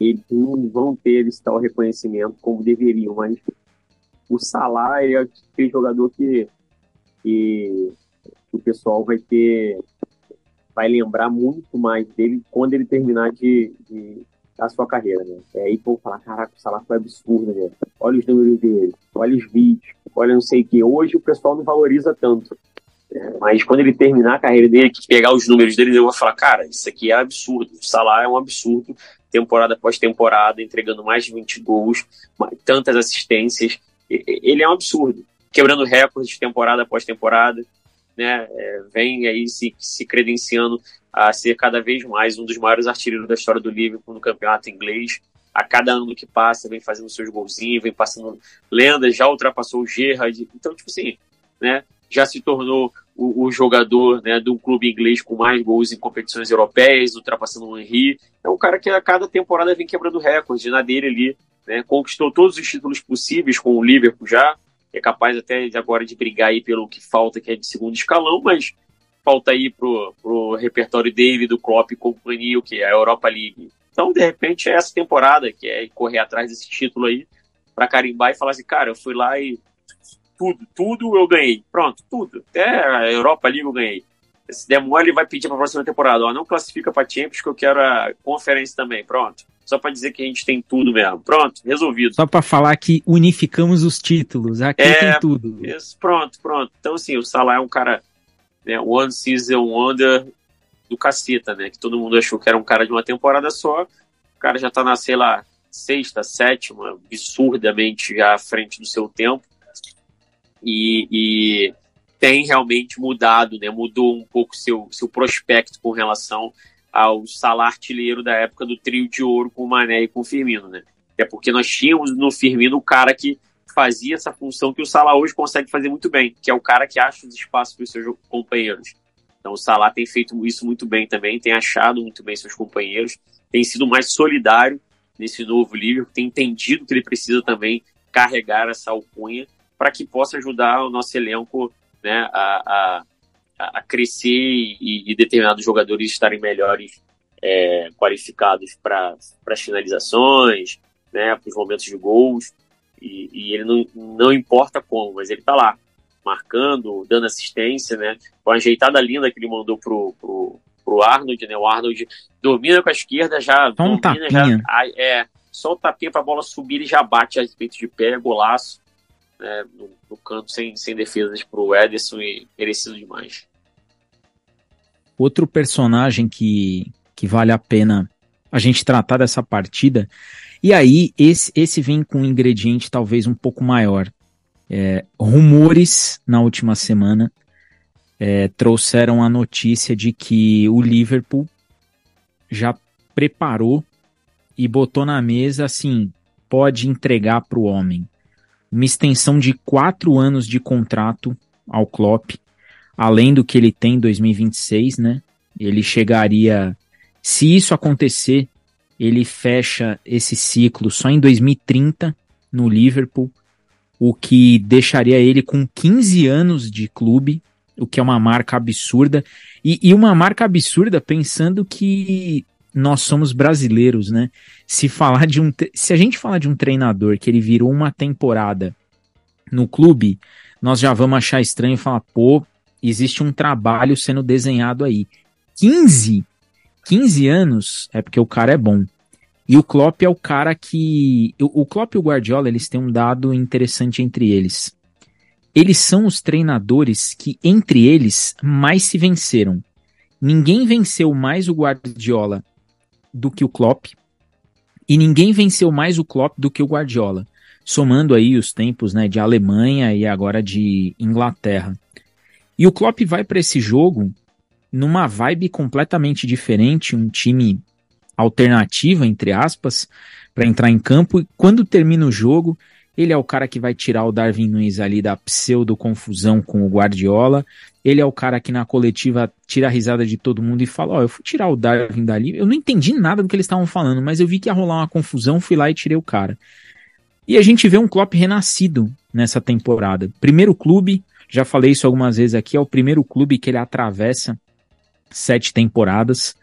eles não vão ter esse tal reconhecimento como deveriam, mas o Salah é aquele jogador que, que o pessoal vai ter vai lembrar muito mais dele quando ele terminar de, de a sua carreira, né? É aí vou falar, caraca, o Salah foi absurdo, né? Olha os números dele, olha os vídeos, olha não sei o que. Hoje o pessoal não valoriza tanto. É, mas quando ele terminar a carreira dele, que pegar os números dele, eu vou falar, cara, isso aqui é absurdo. O Salah é um absurdo temporada após temporada, entregando mais de 20 gols, tantas assistências. Ele é um absurdo, quebrando recordes de temporada após temporada, né? É, vem aí se, se credenciando a ser cada vez mais um dos maiores artilheiros da história do Liverpool no campeonato inglês. A cada ano que passa, vem fazendo seus golzinhos, vem passando lendas, já ultrapassou o Gerrard. Então, tipo assim, né? Já se tornou o, o, jogador né, de um clube inglês com mais gols em competições europeias, ultrapassando o Henry. É um cara que a cada temporada vem quebrando recorde na dele ali. Né, conquistou todos os títulos possíveis com o Liverpool já. É capaz até agora de brigar aí pelo que falta, que é de segundo escalão, mas falta aí pro, pro repertório dele, do Klopp e companhia, o que é a Europa League. Então, de repente, é essa temporada que é correr atrás desse título aí para carimbar e falar assim, cara, eu fui lá e tudo, tudo eu ganhei. Pronto, tudo. Até a Europa League eu ganhei. Se der mole, vai pedir para a próxima temporada. Ó, não classifica para Champions, que eu quero a conferência também. Pronto. só para dizer que a gente tem tudo mesmo. Pronto, resolvido. Só para falar que unificamos os títulos, aqui é, tem tudo. Isso, pronto, pronto. Então, assim, o Salah é um cara, né, one season wonder do caceta, né? Que todo mundo achou que era um cara de uma temporada só. O cara já tá na, sei lá, sexta, sétima, absurdamente já à frente do seu tempo. E, e tem realmente mudado, né? Mudou um pouco seu, seu prospecto com relação ao Salah artilheiro da época do trio de ouro com o Mané e com o Firmino, né? É porque nós tínhamos no Firmino o cara que fazia essa função que o Salah hoje consegue fazer muito bem, que é o cara que acha os espaços para os seus companheiros. Então o Salah tem feito isso muito bem também, tem achado muito bem seus companheiros, tem sido mais solidário nesse novo Liverpool, tem entendido que ele precisa também carregar essa alcunha para que possa ajudar o nosso elenco né, a, a, a crescer e, e, determinados jogadores estarem melhores é, qualificados para as finalizações, né, para os momentos de gols. E, e, ele não, não importa como, mas ele está lá, marcando, dando assistência, né? Com a ajeitada linda que ele mandou pro, pro, pro Arnold, né? O Arnold domina com a esquerda, já só um domina, tapinha. já. É, só o tapinha para a bola subir e já bate a respeito de pé, golaço né, no, no, canto sem, sem defesas para o Ederson e merecido demais. Outro personagem que, que vale a pena a gente tratar dessa partida, e aí esse, esse vem com um ingrediente talvez um pouco maior. É, rumores na última semana é, trouxeram a notícia de que o Liverpool já preparou e botou na mesa assim: pode entregar para o homem uma extensão de quatro anos de contrato ao Klopp, além do que ele tem em 2026, né? Ele chegaria, se isso acontecer, ele fecha esse ciclo só em 2030 no Liverpool, o que deixaria ele com 15 anos de clube, o que é uma marca absurda. E, e uma marca absurda pensando que nós somos brasileiros, né? Se falar de um, se a gente falar de um treinador que ele virou uma temporada no clube, nós já vamos achar estranho e falar, pô, existe um trabalho sendo desenhado aí. 15, 15 anos é porque o cara é bom. E o Klopp é o cara que, o, Klopp e o Guardiola, eles têm um dado interessante entre eles. Eles são os treinadores que entre eles mais se venceram. Ninguém venceu mais o Guardiola do que o Klopp. E ninguém venceu mais o Klopp do que o Guardiola, somando aí os tempos né, de Alemanha e agora de Inglaterra. E o Klopp vai para esse jogo numa vibe completamente diferente, um time alternativa, entre aspas, para entrar em campo. E quando termina o jogo, ele é o cara que vai tirar o Darwin Nunes ali da pseudo-confusão com o Guardiola. Ele é o cara que na coletiva tira a risada de todo mundo e fala: Ó, oh, eu fui tirar o Darwin dali. Eu não entendi nada do que eles estavam falando, mas eu vi que ia rolar uma confusão, fui lá e tirei o cara. E a gente vê um Klopp renascido nessa temporada. Primeiro clube, já falei isso algumas vezes aqui, é o primeiro clube que ele atravessa sete temporadas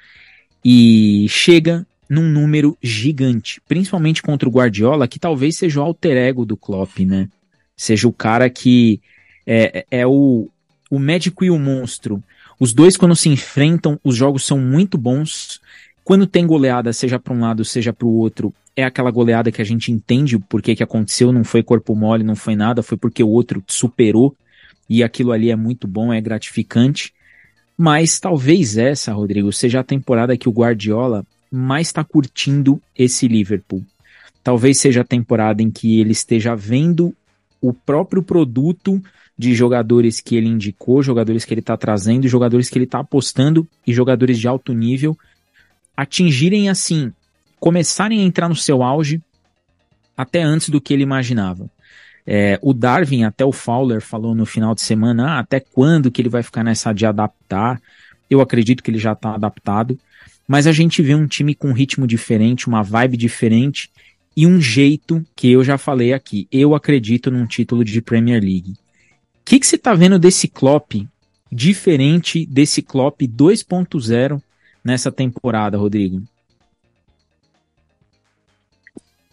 e chega num número gigante, principalmente contra o Guardiola, que talvez seja o alter ego do Klopp, né? Seja o cara que é, é o, o médico e o monstro. Os dois, quando se enfrentam, os jogos são muito bons. Quando tem goleada, seja para um lado, seja para o outro, é aquela goleada que a gente entende o porquê que aconteceu, não foi corpo mole, não foi nada, foi porque o outro superou e aquilo ali é muito bom, é gratificante. Mas talvez essa, Rodrigo, seja a temporada que o Guardiola mais está curtindo esse Liverpool. Talvez seja a temporada em que ele esteja vendo o próprio produto de jogadores que ele indicou, jogadores que ele está trazendo, jogadores que ele está apostando e jogadores de alto nível atingirem assim, começarem a entrar no seu auge até antes do que ele imaginava. É, o Darwin, até o Fowler falou no final de semana, ah, até quando que ele vai ficar nessa de adaptar? Eu acredito que ele já está adaptado mas a gente vê um time com um ritmo diferente, uma vibe diferente e um jeito que eu já falei aqui. Eu acredito num título de Premier League. O que, que você está vendo desse Klopp diferente desse Klopp 2.0 nessa temporada, Rodrigo?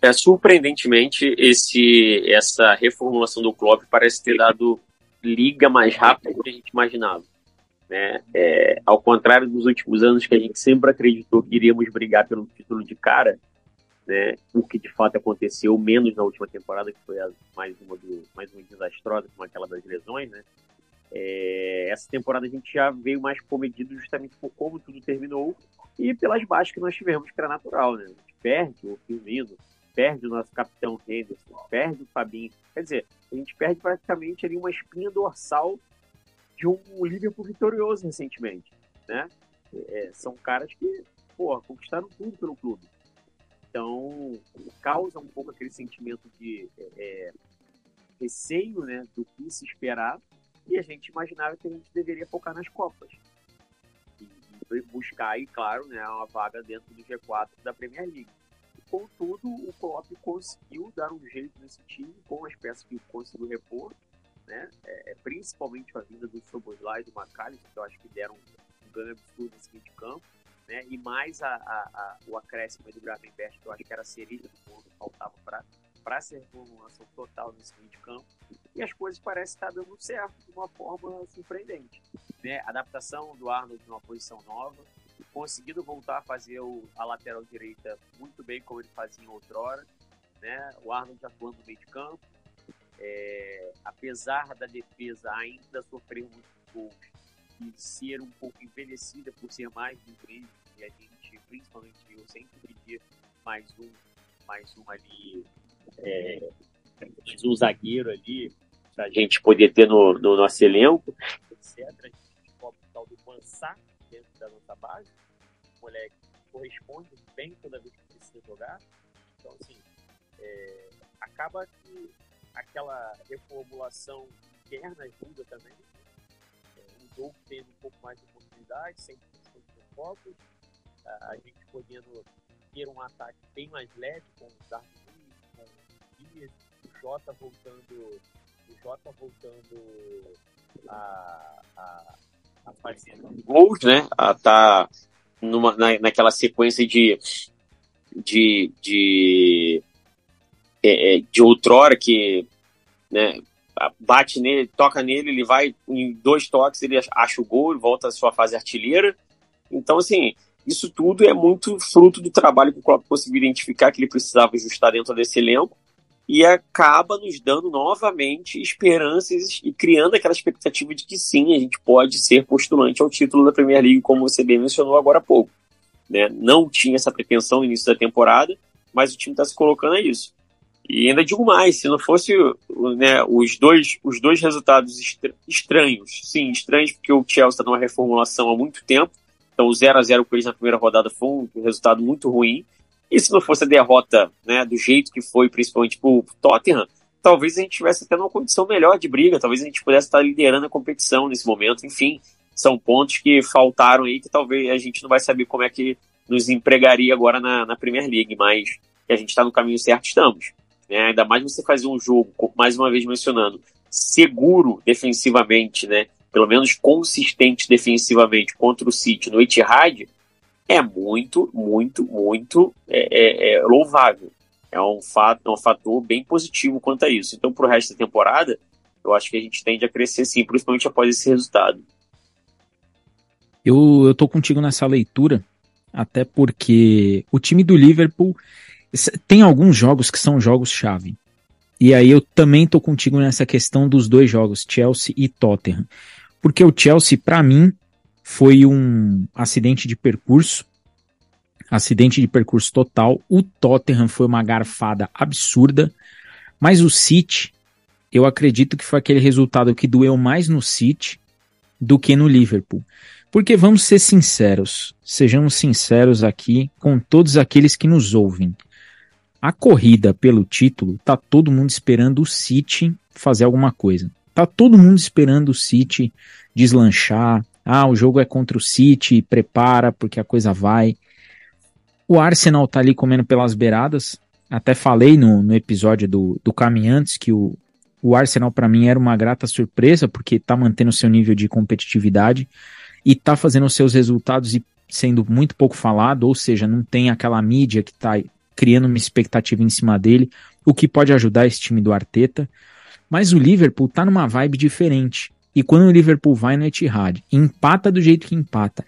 É, surpreendentemente, esse, essa reformulação do Klopp parece ter dado liga mais rápido do que a gente imaginava. Né? É, ao contrário dos últimos anos que a gente sempre acreditou que iríamos brigar pelo título de cara, né, o que de fato aconteceu, menos na última temporada, que foi a, mais, uma do, mais uma desastrosa, como aquela das lesões, né? É, essa temporada a gente já veio mais comedido justamente por como tudo terminou e pelas baixas que nós tivemos, que era natural, né? A gente perde o Firmino, perde o nosso capitão Henderson, perde o Fabinho. Quer dizer, a gente perde praticamente ali uma espinha dorsal de um Liverpool vitorioso recentemente, né? É, são caras que, conquistaram tudo pelo clube. Então, causa um pouco aquele sentimento de é, é receio, né, do que se esperar, e a gente imaginava que a gente deveria focar nas Copas. E, e buscar aí, claro, né, uma vaga dentro do G4 da Premier League. Contudo, o Klopp conseguiu dar um jeito nesse time com as peças que conseguiu repor, né? É, é principalmente a vinda do Soboslai e do McAllister, que eu acho que deram um ganho absurdo nesse meio de campo, né? E mais a, a, a, o acréscimo do Gravenberg, que eu acho que era a cereja do mundo, faltava para para ser formulação total nesse meio de campo. E as coisas parecem estar dando certo de uma forma surpreendente. Né? Adaptação do Arnold numa posição nova, conseguindo voltar a fazer o, a lateral direita muito bem como ele fazia outrora, né? O Arnold atuando no meio de campo, é, apesar da defesa ainda sofrer muitos gols e ser um pouco envelhecida por ser mais do inglês, e a gente, principalmente eu sempre pedir mais um, mais um ali, é, mais um zagueiro ali, para a gente poder ter no, no nosso elenco, etc. A gente cobra o tal do dentro da nossa base. O moleque corresponde bem toda vez que precisa jogar. Então, assim, é, acaba que aquela reformulação interna ajuda também. É, o jogo tendo um pouco mais de oportunidade, sem questão de foco. A gente podendo ter um ataque bem mais leve com o Darwin, com o Dias, o Jota voltando, o Jota voltando a, a fazer gols, né? A tá numa, na, naquela sequência de de, de, é, é, de outrora que né, bate nele, toca nele, ele vai em dois toques, ele acha o gol, volta à sua fase artilheira. Então, assim, isso tudo é muito fruto do trabalho que o Klopp conseguiu identificar que ele precisava ajustar dentro desse elenco e acaba nos dando novamente esperanças e criando aquela expectativa de que sim, a gente pode ser postulante ao título da Premier League, como você bem mencionou agora há pouco. Né? Não tinha essa pretensão no início da temporada, mas o time está se colocando a isso. E ainda digo mais, se não fosse né, os, dois, os dois resultados estranhos, sim, estranhos porque o Chelsea está numa reformulação há muito tempo, então o 0 a 0 com eles na primeira rodada foi um resultado muito ruim, e se não fosse a derrota né, do jeito que foi, principalmente pro Tottenham, talvez a gente tivesse até numa condição melhor de briga, talvez a gente pudesse estar liderando a competição nesse momento. Enfim, são pontos que faltaram aí que talvez a gente não vai saber como é que nos empregaria agora na, na Premier League, mas que a gente está no caminho certo, estamos. Né? Ainda mais você fazer um jogo, mais uma vez mencionando, seguro defensivamente, né? pelo menos consistente defensivamente contra o City no Etihad, é muito, muito, muito é, é, é louvável. É um, fato, é um fator bem positivo quanto a isso. Então, para o resto da temporada, eu acho que a gente tende a crescer sim, principalmente após esse resultado. Eu, eu tô contigo nessa leitura, até porque o time do Liverpool tem alguns jogos que são jogos-chave. E aí eu também tô contigo nessa questão dos dois jogos, Chelsea e Tottenham. Porque o Chelsea, para mim, foi um acidente de percurso. Acidente de percurso total. O Tottenham foi uma garfada absurda. Mas o City, eu acredito que foi aquele resultado que doeu mais no City do que no Liverpool. Porque vamos ser sinceros, sejamos sinceros aqui com todos aqueles que nos ouvem. A corrida pelo título, tá todo mundo esperando o City fazer alguma coisa. Tá todo mundo esperando o City deslanchar, ah, o jogo é contra o City, prepara porque a coisa vai. O Arsenal tá ali comendo pelas beiradas. Até falei no, no episódio do, do Caminhantes que o, o Arsenal para mim era uma grata surpresa porque tá mantendo seu nível de competitividade e tá fazendo seus resultados e sendo muito pouco falado, ou seja, não tem aquela mídia que tá criando uma expectativa em cima dele, o que pode ajudar esse time do Arteta. Mas o Liverpool tá numa vibe diferente. E quando o Liverpool vai no Etihad, empata do jeito que empata.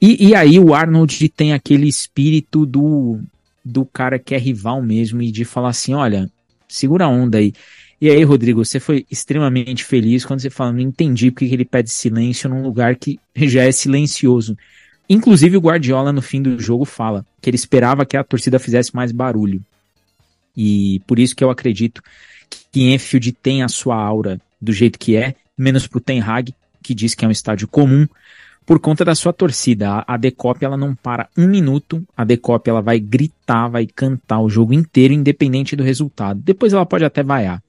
E, e aí o Arnold tem aquele espírito do do cara que é rival mesmo e de falar assim, olha, segura a onda aí. E aí, Rodrigo, você foi extremamente feliz quando você fala, não entendi porque ele pede silêncio num lugar que já é silencioso. Inclusive o Guardiola no fim do jogo fala que ele esperava que a torcida fizesse mais barulho. E por isso que eu acredito que Enfield tem a sua aura do jeito que é, menos pro Ten Hag, que diz que é um estádio comum, por conta da sua torcida. A, Decop ela não para um minuto, a Decop ela vai gritar, vai cantar o jogo inteiro, independente do resultado. Depois ela pode até vaiar,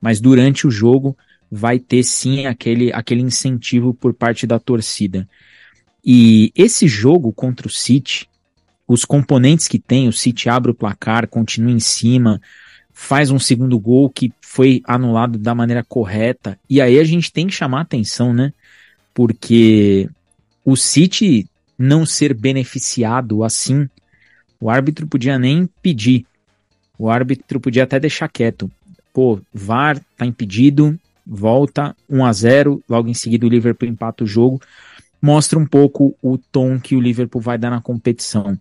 mas durante o jogo vai ter sim aquele, aquele incentivo por parte da torcida. E esse jogo contra o City, os componentes que tem, o City abre o placar, continua em cima, faz um segundo gol que foi anulado da maneira correta. E aí a gente tem que chamar atenção, né? Porque o City não ser beneficiado assim, o árbitro podia nem pedir. O árbitro podia até deixar quieto. Pô, VAR tá impedido, volta 1 a 0, logo em seguida o Liverpool empata o jogo mostra um pouco o tom que o Liverpool vai dar na competição.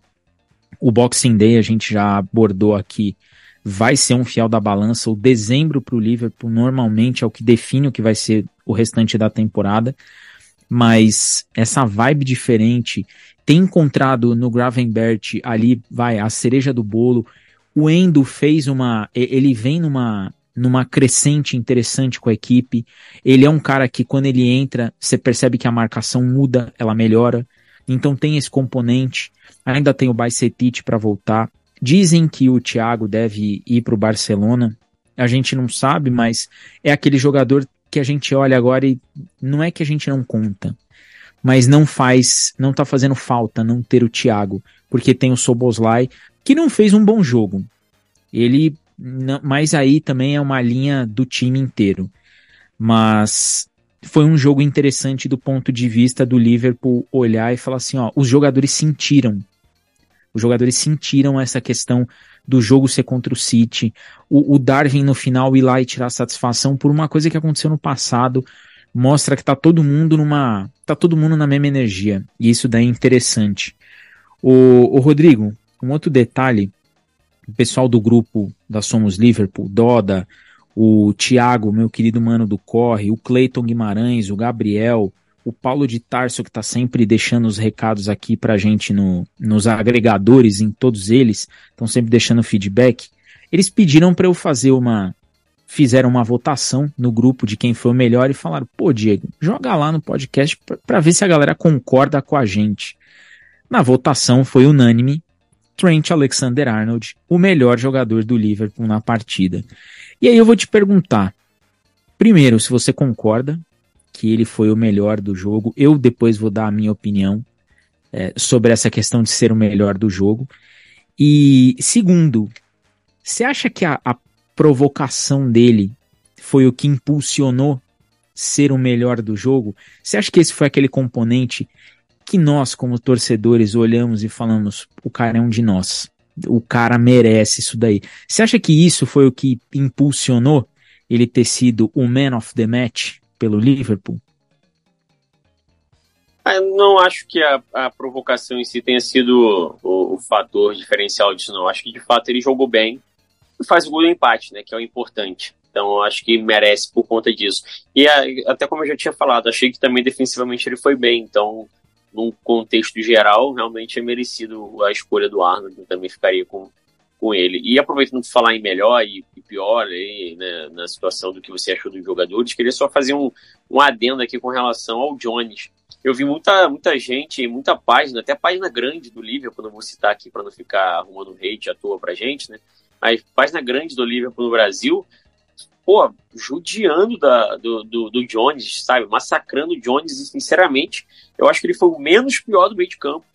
O Boxing Day a gente já abordou aqui, vai ser um fiel da balança. O dezembro para o Liverpool normalmente é o que define o que vai ser o restante da temporada, mas essa vibe diferente tem encontrado no Gravenbert ali, vai, a cereja do bolo. O Endo fez uma. Ele vem numa numa crescente interessante com a equipe. Ele é um cara que quando ele entra, você percebe que a marcação muda, ela melhora. Então tem esse componente. Ainda tem o Baicetit para voltar. Dizem que o Thiago deve ir para o Barcelona. A gente não sabe, mas é aquele jogador que a gente olha agora e não é que a gente não conta, mas não faz, não tá fazendo falta não ter o Thiago, porque tem o Soboslai que não fez um bom jogo. Ele mas aí também é uma linha do time inteiro. Mas foi um jogo interessante do ponto de vista do Liverpool olhar e falar assim, ó, os jogadores sentiram. Os jogadores sentiram essa questão do jogo ser contra o City. O, o Darwin no final ir lá e tirar satisfação por uma coisa que aconteceu no passado. Mostra que tá todo mundo numa. tá todo mundo na mesma energia. E isso daí é interessante. O, o Rodrigo, um outro detalhe o pessoal do grupo da Somos Liverpool, Doda, o Thiago, meu querido mano do Corre, o Cleiton Guimarães, o Gabriel, o Paulo de Tarso, que está sempre deixando os recados aqui para a gente no, nos agregadores, em todos eles, estão sempre deixando feedback. Eles pediram para eu fazer uma. Fizeram uma votação no grupo de quem foi o melhor e falaram: pô, Diego, joga lá no podcast para ver se a galera concorda com a gente. Na votação foi unânime Trent Alexander-Arnold, o melhor jogador do Liverpool na partida. E aí eu vou te perguntar, primeiro, se você concorda que ele foi o melhor do jogo. Eu depois vou dar a minha opinião é, sobre essa questão de ser o melhor do jogo. E segundo, você acha que a, a provocação dele foi o que impulsionou ser o melhor do jogo? Você acha que esse foi aquele componente que nós, como torcedores, olhamos e falamos: o cara é um de nós. O cara merece isso daí. Você acha que isso foi o que impulsionou ele ter sido o man of the match pelo Liverpool? Ah, eu não acho que a, a provocação em si tenha sido o, o, fator diferencial disso, não. Acho que de fato ele jogou bem e faz o gol do empate, né? Que é o importante. Então acho que merece por conta disso. E a, até como eu já tinha falado, achei que também defensivamente ele foi bem. Então num contexto geral, realmente é merecido a escolha do Arnold, eu também ficaria com, com ele. E aproveitando para falar em melhor e, e pior aí, né, na situação do que você achou dos jogadores, queria só fazer um, um adendo aqui com relação ao Jones. Eu vi muita, muita gente, muita página, até página grande do Liverpool, não vou citar aqui para não ficar arrumando hate à toa pra gente, né? Mas página grande do Liverpool no Brasil, pô, judiando da, do, do, do, Jones, sabe? Massacrando o Jones, e sinceramente, eu acho que ele foi o menos pior do meio de campo.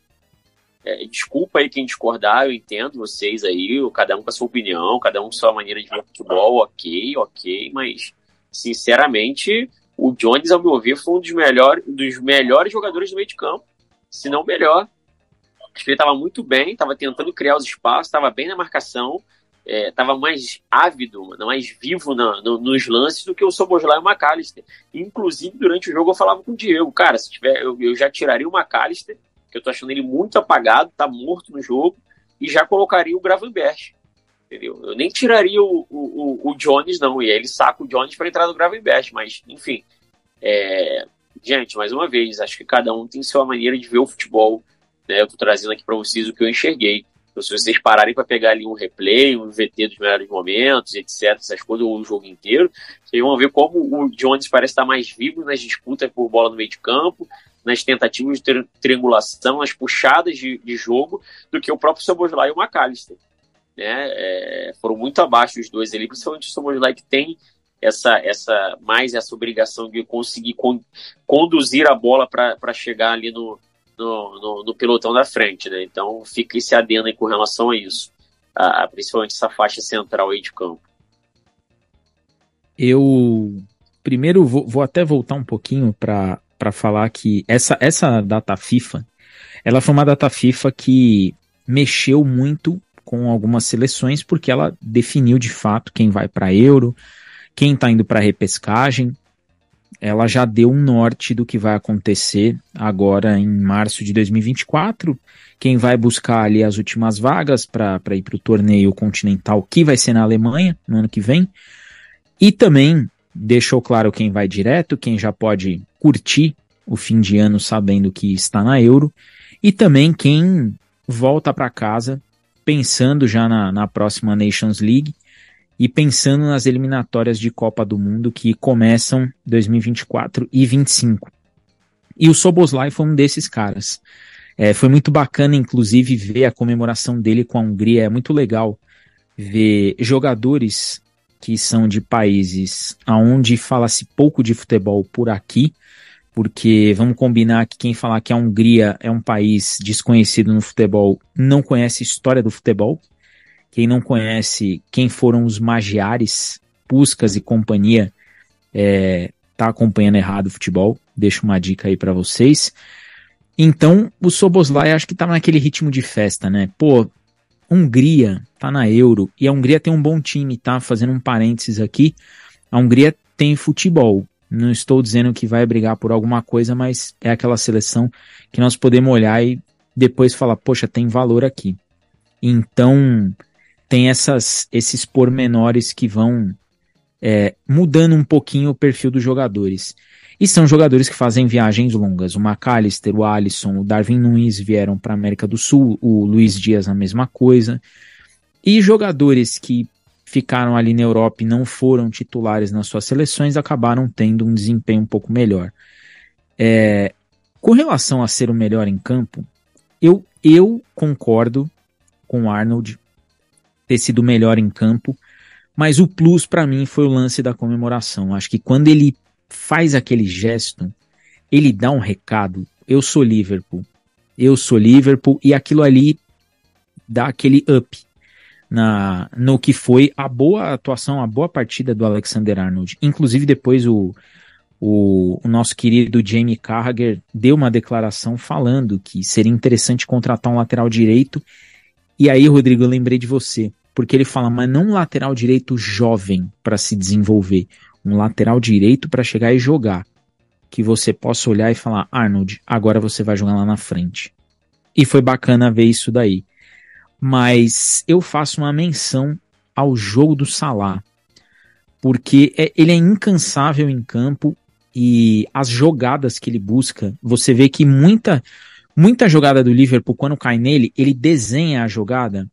É, desculpa aí quem discordar, eu entendo vocês aí, cada um com a sua opinião, cada um com a sua maneira de ver futebol, ok, ok, mas sinceramente, o Jones, ao meu ver, foi um dos, melhor, dos melhores jogadores do meio de campo, se não melhor. Ele estava muito bem, estava tentando criar os espaços, estava bem na marcação, estava é, mais ávido, mais vivo na, no, nos lances do que o Soboslai e o McAllister. Inclusive, durante o jogo, eu falava com o Diego, cara, se tiver, eu, eu já tiraria o McAllister, que eu tô achando ele muito apagado, tá morto no jogo, e já colocaria o Gravenberch. Entendeu? Eu nem tiraria o, o, o Jones, não. E aí ele saca o Jones para entrar no Gravenberch, mas, enfim. É... Gente, mais uma vez, acho que cada um tem sua maneira de ver o futebol. Né? Eu tô trazendo aqui para vocês o que eu enxerguei. Então, se vocês pararem para pegar ali um replay, um VT dos melhores momentos, etc., essas coisas, o jogo inteiro, vocês vão ver como o Jones parece estar mais vivo nas disputas por bola no meio de campo, nas tentativas de triangulação, nas puxadas de, de jogo, do que o próprio Soboslai e o McAllister. Né? É, foram muito abaixo os dois ali, principalmente o Soboslai que tem essa, essa mais essa obrigação de conseguir con conduzir a bola para chegar ali no, no, no, no, pelotão da frente, né? Então fica esse adendo aí com relação a isso, a, a, principalmente essa faixa central aí de campo. Eu primeiro vou, vou até voltar um pouquinho para falar que essa, essa data FIFA, ela foi uma data FIFA que mexeu muito com algumas seleções porque ela definiu de fato quem vai para Euro, quem está indo para repescagem, ela já deu um norte do que vai acontecer agora em março de 2024. Quem vai buscar ali as últimas vagas para ir para o torneio continental, que vai ser na Alemanha no ano que vem. E também deixou claro quem vai direto, quem já pode curtir o fim de ano sabendo que está na Euro. E também quem volta para casa pensando já na, na próxima Nations League e pensando nas eliminatórias de Copa do Mundo que começam 2024 e 25. E o Soboslai foi um desses caras. É, foi muito bacana, inclusive, ver a comemoração dele com a Hungria. É muito legal ver jogadores que são de países aonde fala-se pouco de futebol por aqui, porque vamos combinar que quem falar que a Hungria é um país desconhecido no futebol não conhece a história do futebol. Quem não conhece quem foram os magiares, Puscas e companhia, é, tá acompanhando errado o futebol. Deixo uma dica aí para vocês. Então, o Soboslai acho que tá naquele ritmo de festa, né? Pô, Hungria tá na Euro e a Hungria tem um bom time, tá? Fazendo um parênteses aqui. A Hungria tem futebol. Não estou dizendo que vai brigar por alguma coisa, mas é aquela seleção que nós podemos olhar e depois falar, poxa, tem valor aqui. Então, tem essas, esses pormenores que vão é, mudando um pouquinho o perfil dos jogadores. E são jogadores que fazem viagens longas. O McAllister, o Alisson, o Darwin Nunes vieram para a América do Sul, o Luiz Dias a mesma coisa. E jogadores que ficaram ali na Europa e não foram titulares nas suas seleções acabaram tendo um desempenho um pouco melhor. É, com relação a ser o melhor em campo, eu, eu concordo com o Arnold ter sido melhor em campo, mas o plus para mim foi o lance da comemoração. Acho que quando ele faz aquele gesto, ele dá um recado. Eu sou Liverpool. Eu sou Liverpool e aquilo ali dá aquele up na no que foi a boa atuação, a boa partida do Alexander Arnold. Inclusive depois o, o, o, nosso querido Jamie Carragher deu uma declaração falando que seria interessante contratar um lateral direito. E aí, Rodrigo, eu lembrei de você porque ele fala, mas não um lateral direito jovem para se desenvolver, um lateral direito para chegar e jogar, que você possa olhar e falar, Arnold, agora você vai jogar lá na frente. E foi bacana ver isso daí. Mas eu faço uma menção ao jogo do Salah, porque é, ele é incansável em campo e as jogadas que ele busca, você vê que muita muita jogada do Liverpool quando cai nele, ele desenha a jogada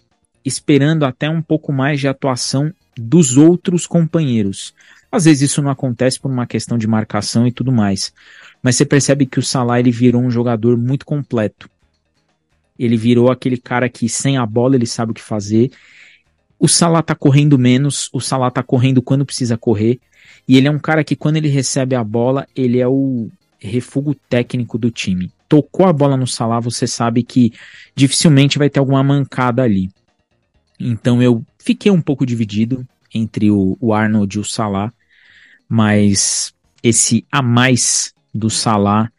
esperando até um pouco mais de atuação dos outros companheiros. Às vezes isso não acontece por uma questão de marcação e tudo mais, mas você percebe que o Salah ele virou um jogador muito completo. Ele virou aquele cara que sem a bola ele sabe o que fazer. O Salah tá correndo menos, o Salah tá correndo quando precisa correr, e ele é um cara que quando ele recebe a bola, ele é o refugo técnico do time. Tocou a bola no Salah, você sabe que dificilmente vai ter alguma mancada ali. Então eu fiquei um pouco dividido entre o, o Arnold e o Salah, mas esse a mais do Salah,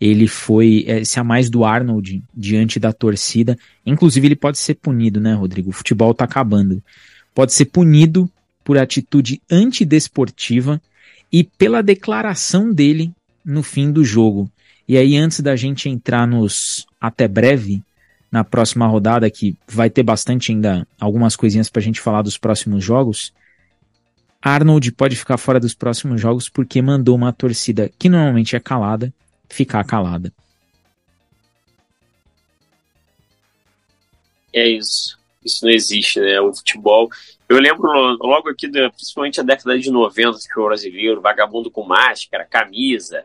ele foi esse a mais do Arnold diante da torcida. Inclusive ele pode ser punido, né, Rodrigo? O futebol tá acabando. Pode ser punido por atitude antidesportiva e pela declaração dele no fim do jogo. E aí, antes da gente entrar nos até breve, na próxima rodada, que vai ter bastante ainda algumas coisinhas pra gente falar dos próximos jogos. Arnold pode ficar fora dos próximos jogos porque mandou uma torcida que normalmente é calada ficar calada. É isso. Isso não existe, né? O futebol. Eu lembro logo aqui, principalmente a década de 90, que o brasileiro, vagabundo com máscara, camisa,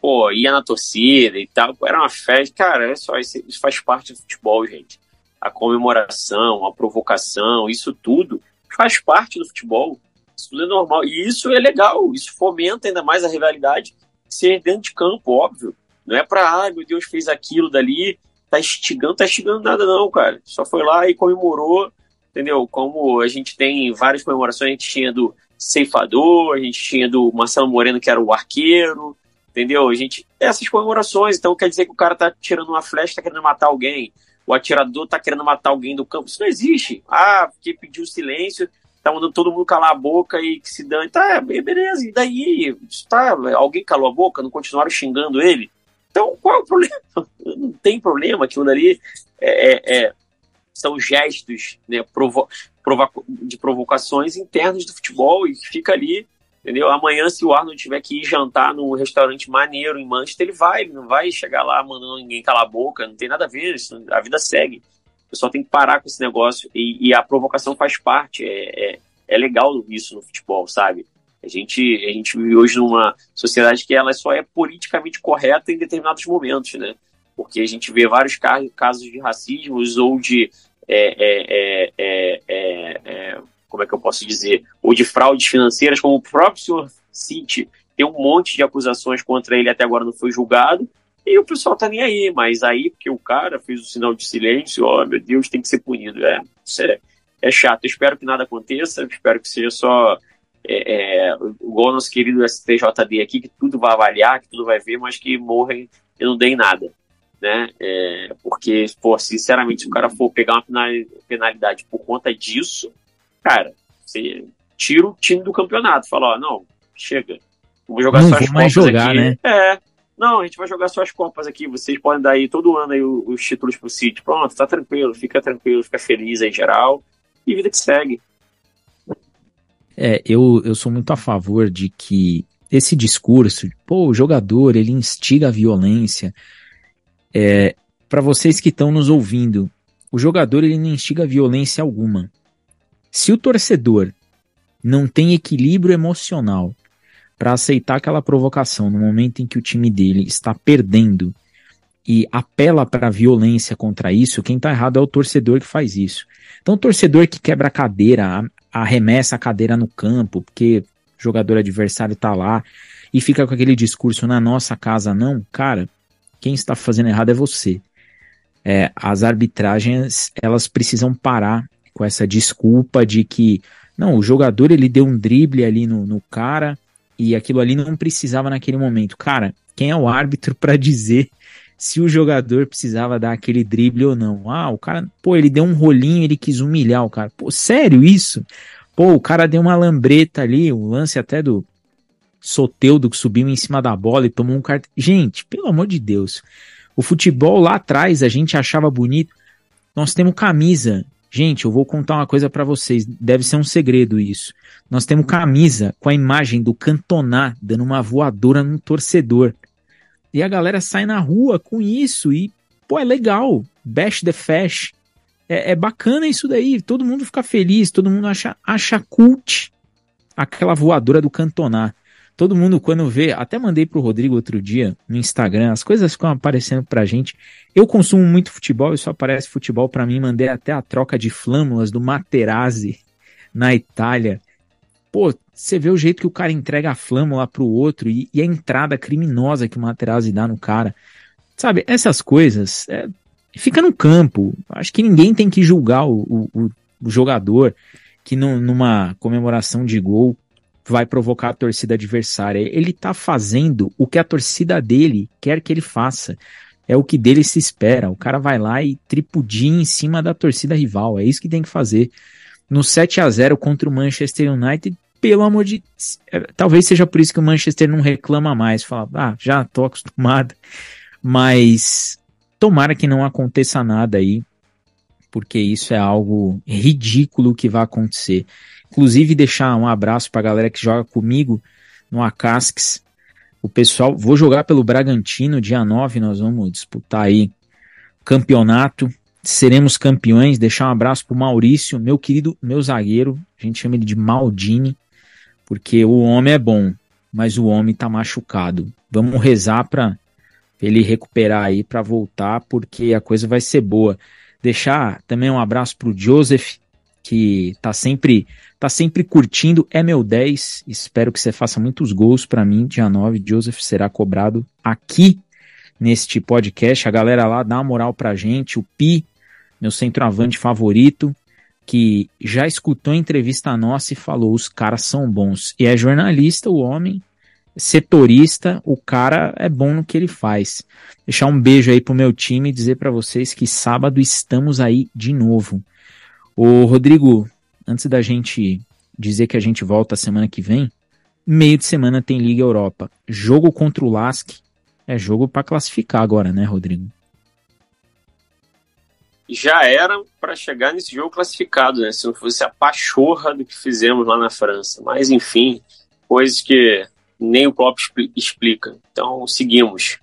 pô, ia na torcida e tal. Era uma festa. Cara, é só, isso, isso faz parte do futebol, gente. A comemoração, a provocação, isso tudo faz parte do futebol. Isso tudo é normal. E isso é legal. Isso fomenta ainda mais a rivalidade ser dentro de campo, óbvio. Não é pra, ai meu Deus, fez aquilo dali, tá instigando, tá instigando nada não, cara. Só foi lá e comemorou, entendeu? Como a gente tem várias comemorações, a gente tinha do ceifador, a gente tinha do Marcelo Moreno, que era o arqueiro, entendeu? A gente essas comemorações, então quer dizer que o cara tá tirando uma flecha, tá querendo matar alguém, o atirador tá querendo matar alguém do campo, isso não existe. Ah, porque pediu silêncio, tá mandando todo mundo calar a boca e que se dane. Tá, beleza, e daí? Tá, alguém calou a boca, não continuaram xingando ele? Então, qual é o [laughs] problema? Não tem problema, aquilo dali é, é, é, são gestos né, provo de provocações internas do futebol e fica ali, entendeu? Amanhã, se o Arnold tiver que ir jantar num restaurante maneiro em Manchester, ele vai, não vai chegar lá mandando ninguém calar a boca, não tem nada a ver, isso, a vida segue. Pessoal tem que parar com esse negócio e, e a provocação faz parte. É, é, é, legal isso no futebol, sabe? A gente, a gente vive hoje numa sociedade que ela só é politicamente correta em determinados momentos, né? Porque a gente vê vários casos de racismo ou de. É, é, é, como é que eu posso dizer? Ou de fraudes financeiras, como o próprio senhor City tem um monte de acusações contra ele até agora não foi julgado e o pessoal tá nem aí, mas aí, porque o cara fez o sinal de silêncio, ó, oh, meu Deus, tem que ser punido. É, é, é chato. Eu espero que nada aconteça, espero que seja só é, é, igual o nosso querido STJD aqui, que tudo vai avaliar, que tudo vai ver, mas que morrem e não deem nada. Né? É, porque, pô, sinceramente, se o cara for pegar uma penalidade por conta disso, cara, você tira o time do campeonato. Fala, ó, não, chega. Vou jogar não só as vou mais jogar, aqui. né? É, não, a gente vai jogar suas copas aqui, vocês podem dar aí todo ano aí os títulos pro City. Pronto, tá tranquilo, fica tranquilo, fica feliz aí geral. E vida que segue. É, eu, eu sou muito a favor de que esse discurso, pô, o jogador, ele instiga a violência. É, para vocês que estão nos ouvindo, o jogador, ele não instiga violência alguma. Se o torcedor não tem equilíbrio emocional para aceitar aquela provocação no momento em que o time dele está perdendo e apela para a violência contra isso, quem está errado é o torcedor que faz isso. Então, o torcedor que quebra a cadeira, arremessa a cadeira no campo, porque o jogador adversário está lá e fica com aquele discurso na nossa casa, não, cara, quem está fazendo errado é você. É, as arbitragens, elas precisam parar com essa desculpa de que, não, o jogador ele deu um drible ali no, no cara, e aquilo ali não precisava naquele momento. Cara, quem é o árbitro [laughs] para dizer se o jogador precisava dar aquele drible ou não? Ah, o cara, pô, ele deu um rolinho, ele quis humilhar o cara. Pô, sério isso? Pô, o cara deu uma lambreta ali, o um lance até do Soteudo que subiu em cima da bola e tomou um cartão. Gente, pelo amor de Deus. O futebol lá atrás a gente achava bonito. Nós temos camisa Gente, eu vou contar uma coisa para vocês, deve ser um segredo isso. Nós temos camisa com a imagem do Cantoná dando uma voadora num torcedor. E a galera sai na rua com isso e, pô, é legal. Bash the Fash. É, é bacana isso daí. Todo mundo fica feliz, todo mundo acha, acha cult aquela voadora do Cantoná. Todo mundo, quando vê, até mandei pro Rodrigo outro dia no Instagram, as coisas ficam aparecendo pra gente. Eu consumo muito futebol e só aparece futebol para mim. Mandei até a troca de flâmulas do Materazzi na Itália. Pô, você vê o jeito que o cara entrega a flâmula pro outro e, e a entrada criminosa que o Materazzi dá no cara. Sabe, essas coisas é, fica no campo. Acho que ninguém tem que julgar o, o, o jogador que no, numa comemoração de gol vai provocar a torcida adversária. Ele tá fazendo o que a torcida dele quer que ele faça. É o que dele se espera. O cara vai lá e tripudia em cima da torcida rival. É isso que tem que fazer. No 7 a 0 contra o Manchester United, pelo amor de é, talvez seja por isso que o Manchester não reclama mais, fala: "Ah, já tô acostumado". Mas tomara que não aconteça nada aí, porque isso é algo ridículo que vai acontecer. Inclusive, deixar um abraço para a galera que joga comigo no Acasques. O pessoal, vou jogar pelo Bragantino, dia 9, nós vamos disputar aí campeonato. Seremos campeões. Deixar um abraço pro Maurício, meu querido, meu zagueiro. A gente chama ele de Maldini, porque o homem é bom, mas o homem tá machucado. Vamos rezar para ele recuperar aí para voltar, porque a coisa vai ser boa. Deixar também um abraço pro Joseph, que tá sempre tá sempre curtindo, é meu 10. Espero que você faça muitos gols para mim. Dia 9, Joseph será cobrado aqui neste podcast. A galera lá dá uma moral pra gente. O Pi, meu centroavante favorito, que já escutou entrevista nossa e falou: os caras são bons. E é jornalista, o homem, setorista, o cara é bom no que ele faz. Deixar um beijo aí pro meu time e dizer para vocês que sábado estamos aí de novo. Ô, Rodrigo, antes da gente dizer que a gente volta semana que vem, meio de semana tem Liga Europa. Jogo contra o Lask é jogo para classificar agora, né, Rodrigo? Já era para chegar nesse jogo classificado, né? Se não fosse a pachorra do que fizemos lá na França. Mas, enfim, coisas que nem o Klopp explica. Então, seguimos.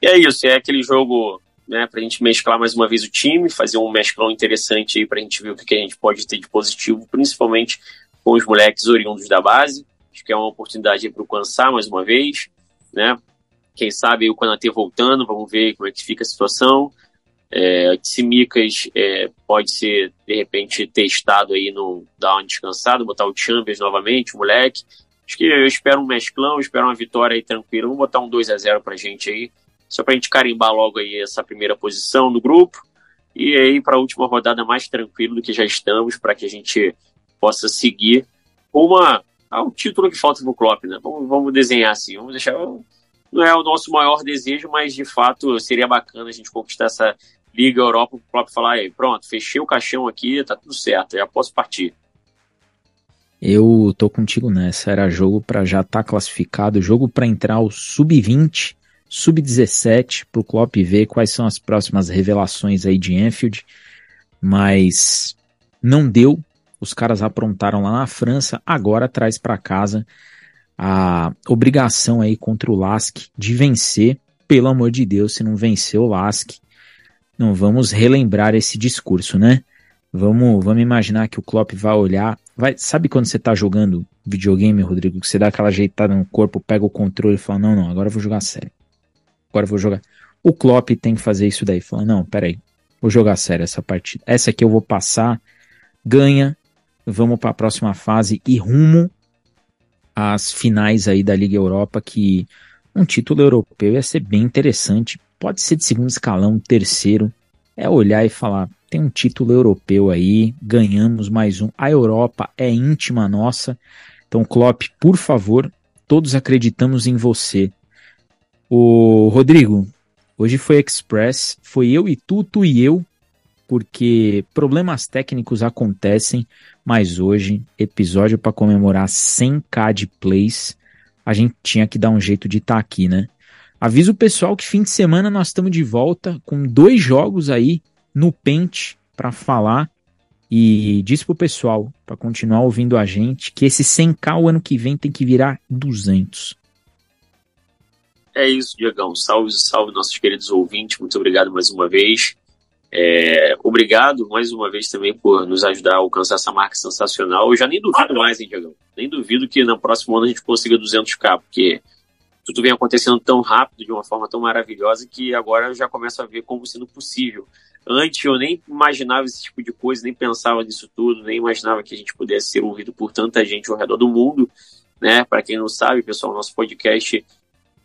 E é isso, é aquele jogo né, para a gente mesclar mais uma vez o time, fazer um mesclão interessante aí para a gente ver o que, que a gente pode ter de positivo, principalmente com os moleques oriundos da base. Acho que é uma oportunidade para o Kansá mais uma vez, né? Quem sabe o Kanatê voltando, vamos ver como é que fica a situação. É, Tsimikas é, pode ser, de repente, testado aí, no, dar uma descansada, botar o Chambers novamente, o moleque. Acho que eu espero um mesclão, espero uma vitória aí tranquila. Vamos botar um 2 a 0 pra gente aí só para a gente carimbar logo aí essa primeira posição do grupo e aí para a última rodada mais tranquilo do que já estamos, para que a gente possa seguir uma ah, o título que falta para o Klopp, né? Vamos, vamos desenhar assim, vamos deixar não é o nosso maior desejo, mas de fato seria bacana a gente conquistar essa Liga Europa, o Klopp falar aí, pronto, fechei o caixão aqui, tá tudo certo, já posso partir. Eu tô contigo nessa, era jogo para já estar tá classificado, jogo para entrar o sub-20 sub-17 para o Klopp ver quais são as próximas revelações aí de Enfield, mas não deu. Os caras aprontaram lá na França, agora traz para casa a obrigação aí contra o Lask de vencer. Pelo amor de Deus, se não vencer o Lask, não vamos relembrar esse discurso, né? Vamos, vamos imaginar que o Klopp vai olhar, vai, sabe quando você tá jogando videogame, Rodrigo, que você dá aquela ajeitada no corpo, pega o controle e fala: "Não, não, agora eu vou jogar sério" agora vou jogar. O Klopp tem que fazer isso daí, falando, não, peraí, vou jogar sério essa partida. Essa aqui eu vou passar, ganha, vamos para a próxima fase e rumo às finais aí da Liga Europa, que um título europeu ia ser bem interessante. Pode ser de segundo escalão, terceiro. É olhar e falar, tem um título europeu aí, ganhamos mais um. A Europa é íntima nossa. Então, Klopp, por favor, todos acreditamos em você. O Rodrigo, hoje foi Express, foi eu e tu, tu e eu, porque problemas técnicos acontecem, mas hoje, episódio para comemorar 100k de plays, a gente tinha que dar um jeito de estar tá aqui, né? Aviso o pessoal que fim de semana nós estamos de volta com dois jogos aí no pente para falar e diz pro pessoal para continuar ouvindo a gente que esse 100k o ano que vem tem que virar 200. É isso, Diegão. Salve, salve nossos queridos ouvintes. Muito obrigado mais uma vez. É, obrigado mais uma vez também por nos ajudar a alcançar essa marca sensacional. Eu já nem duvido mais, hein, Diegão? Nem duvido que no próximo ano a gente consiga 200k, porque tudo vem acontecendo tão rápido, de uma forma tão maravilhosa, que agora eu já começo a ver como sendo possível. Antes eu nem imaginava esse tipo de coisa, nem pensava nisso tudo, nem imaginava que a gente pudesse ser ouvido por tanta gente ao redor do mundo. Né? Para quem não sabe, pessoal, nosso podcast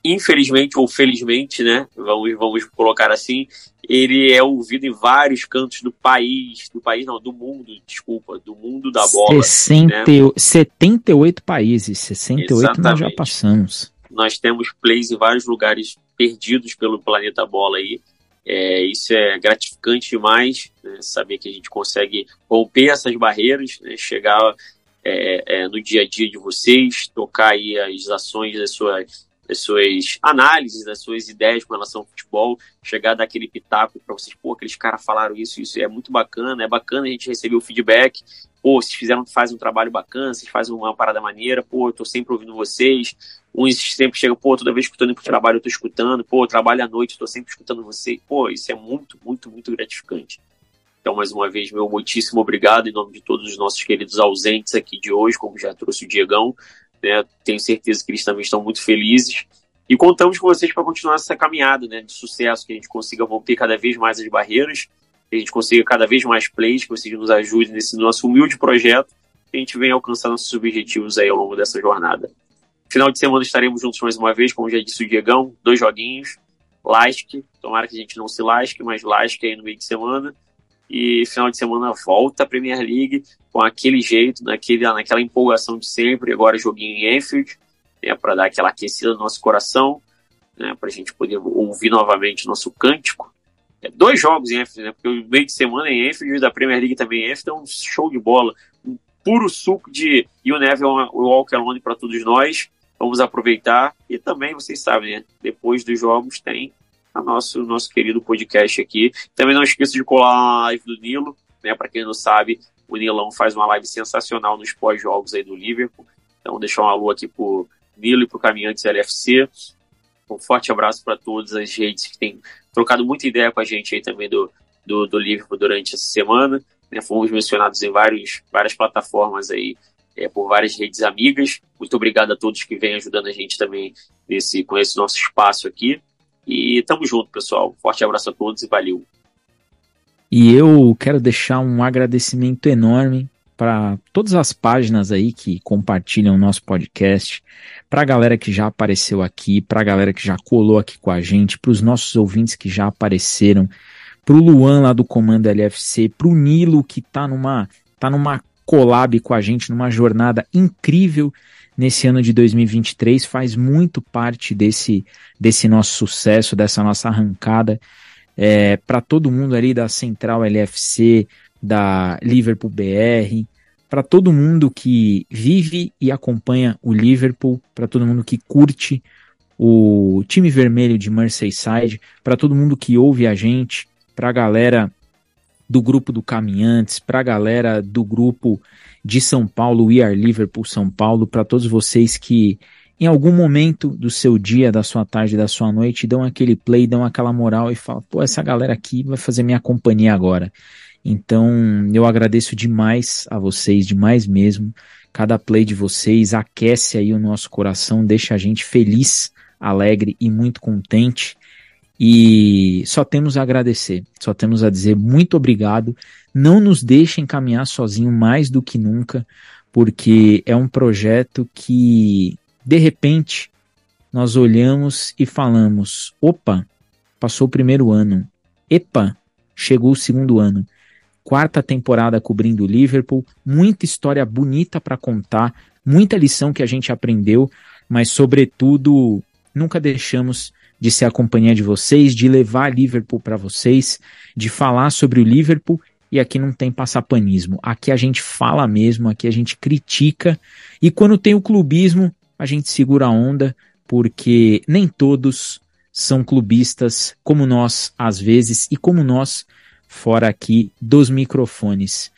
infelizmente ou felizmente, né? Vamos, vamos colocar assim, ele é ouvido em vários cantos do país, do país não, do mundo, desculpa, do mundo da bola. 60, né? 78 países, 68 Exatamente. nós já passamos. Nós temos plays em vários lugares perdidos pelo planeta bola aí. É, isso é gratificante demais, né? saber que a gente consegue romper essas barreiras, né? chegar é, é, no dia a dia de vocês, tocar aí as ações das suas das suas análises, das suas ideias com relação ao futebol, chegar daquele pitaco para vocês, pô, aqueles caras falaram isso, isso é muito bacana, é bacana a gente receber o feedback, pô, vocês fizeram, fazem um trabalho bacana, vocês fazem uma parada maneira, pô, eu tô sempre ouvindo vocês, uns sempre chegam, pô, toda vez que eu tô indo pro trabalho eu tô escutando, pô, eu trabalho à noite, tô sempre escutando vocês, pô, isso é muito, muito, muito gratificante. Então, mais uma vez, meu muitíssimo obrigado em nome de todos os nossos queridos ausentes aqui de hoje, como já trouxe o Diegão, né? Tenho certeza que eles também estão muito felizes. E contamos com vocês para continuar essa caminhada né, de sucesso, que a gente consiga romper cada vez mais as barreiras, que a gente consiga cada vez mais plays, que vocês nos ajudem nesse nosso humilde projeto, que a gente venha alcançar nossos objetivos aí ao longo dessa jornada. Final de semana estaremos juntos mais uma vez, como já disse o Diegão, dois joguinhos, lasque, tomara que a gente não se lasque, mas lasque aí no meio de semana. E final de semana volta a Premier League com aquele jeito, naquele, naquela empolgação de sempre, agora joguinho em Enfield, né, para dar aquela aquecida no nosso coração, né, para a gente poder ouvir novamente nosso cântico. É, dois jogos em Enfield, né, porque o meio de semana em Enfield da Premier League também em Enfield é um show de bola, um puro suco de You Never Walk Alone para todos nós. Vamos aproveitar e também, vocês sabem, né, depois dos jogos tem a nosso, nosso querido podcast aqui. Também não esqueça de colar a live do Nilo, né? Para quem não sabe, o Nilão faz uma live sensacional nos pós-jogos aí do Liverpool. Então, deixar um alô aqui pro Nilo e pro Caminhantes LFC. Um forte abraço para todas as redes que têm trocado muita ideia com a gente aí também do, do, do Liverpool durante essa semana. Né? Fomos mencionados em vários, várias plataformas aí, é, por várias redes amigas. Muito obrigado a todos que vêm ajudando a gente também nesse, com esse nosso espaço aqui. E tamo junto, pessoal. Forte abraço a todos e valeu. E eu quero deixar um agradecimento enorme para todas as páginas aí que compartilham o nosso podcast, para a galera que já apareceu aqui, para a galera que já colou aqui com a gente, para os nossos ouvintes que já apareceram, para o Luan lá do Comando LFC, para o Nilo que tá numa tá numa collab com a gente, numa jornada incrível nesse ano de 2023, faz muito parte desse desse nosso sucesso, dessa nossa arrancada é, para todo mundo ali da Central LFC, da Liverpool BR, para todo mundo que vive e acompanha o Liverpool, para todo mundo que curte o time vermelho de Merseyside, para todo mundo que ouve a gente, para a galera do grupo do Caminhantes, para a galera do grupo de São Paulo, We Are Liverpool São Paulo, para todos vocês que em algum momento do seu dia, da sua tarde, da sua noite, dão aquele play, dão aquela moral e falam, pô, essa galera aqui vai fazer minha companhia agora. Então, eu agradeço demais a vocês, demais mesmo. Cada play de vocês aquece aí o nosso coração, deixa a gente feliz, alegre e muito contente. E só temos a agradecer, só temos a dizer muito obrigado. Não nos deixem caminhar sozinho mais do que nunca, porque é um projeto que de repente, nós olhamos e falamos: opa, passou o primeiro ano. Epa, chegou o segundo ano. Quarta temporada cobrindo o Liverpool, muita história bonita para contar, muita lição que a gente aprendeu, mas sobretudo nunca deixamos de ser a companhia de vocês, de levar Liverpool para vocês, de falar sobre o Liverpool e aqui não tem passapanismo. Aqui a gente fala mesmo, aqui a gente critica e quando tem o clubismo, a gente segura a onda, porque nem todos são clubistas como nós, às vezes, e como nós, fora aqui dos microfones.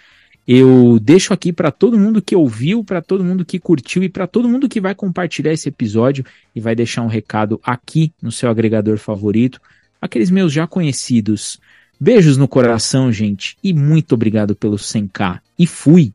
Eu deixo aqui para todo mundo que ouviu, para todo mundo que curtiu e para todo mundo que vai compartilhar esse episódio e vai deixar um recado aqui no seu agregador favorito, aqueles meus já conhecidos. Beijos no coração, gente, e muito obrigado pelo 100k. E fui!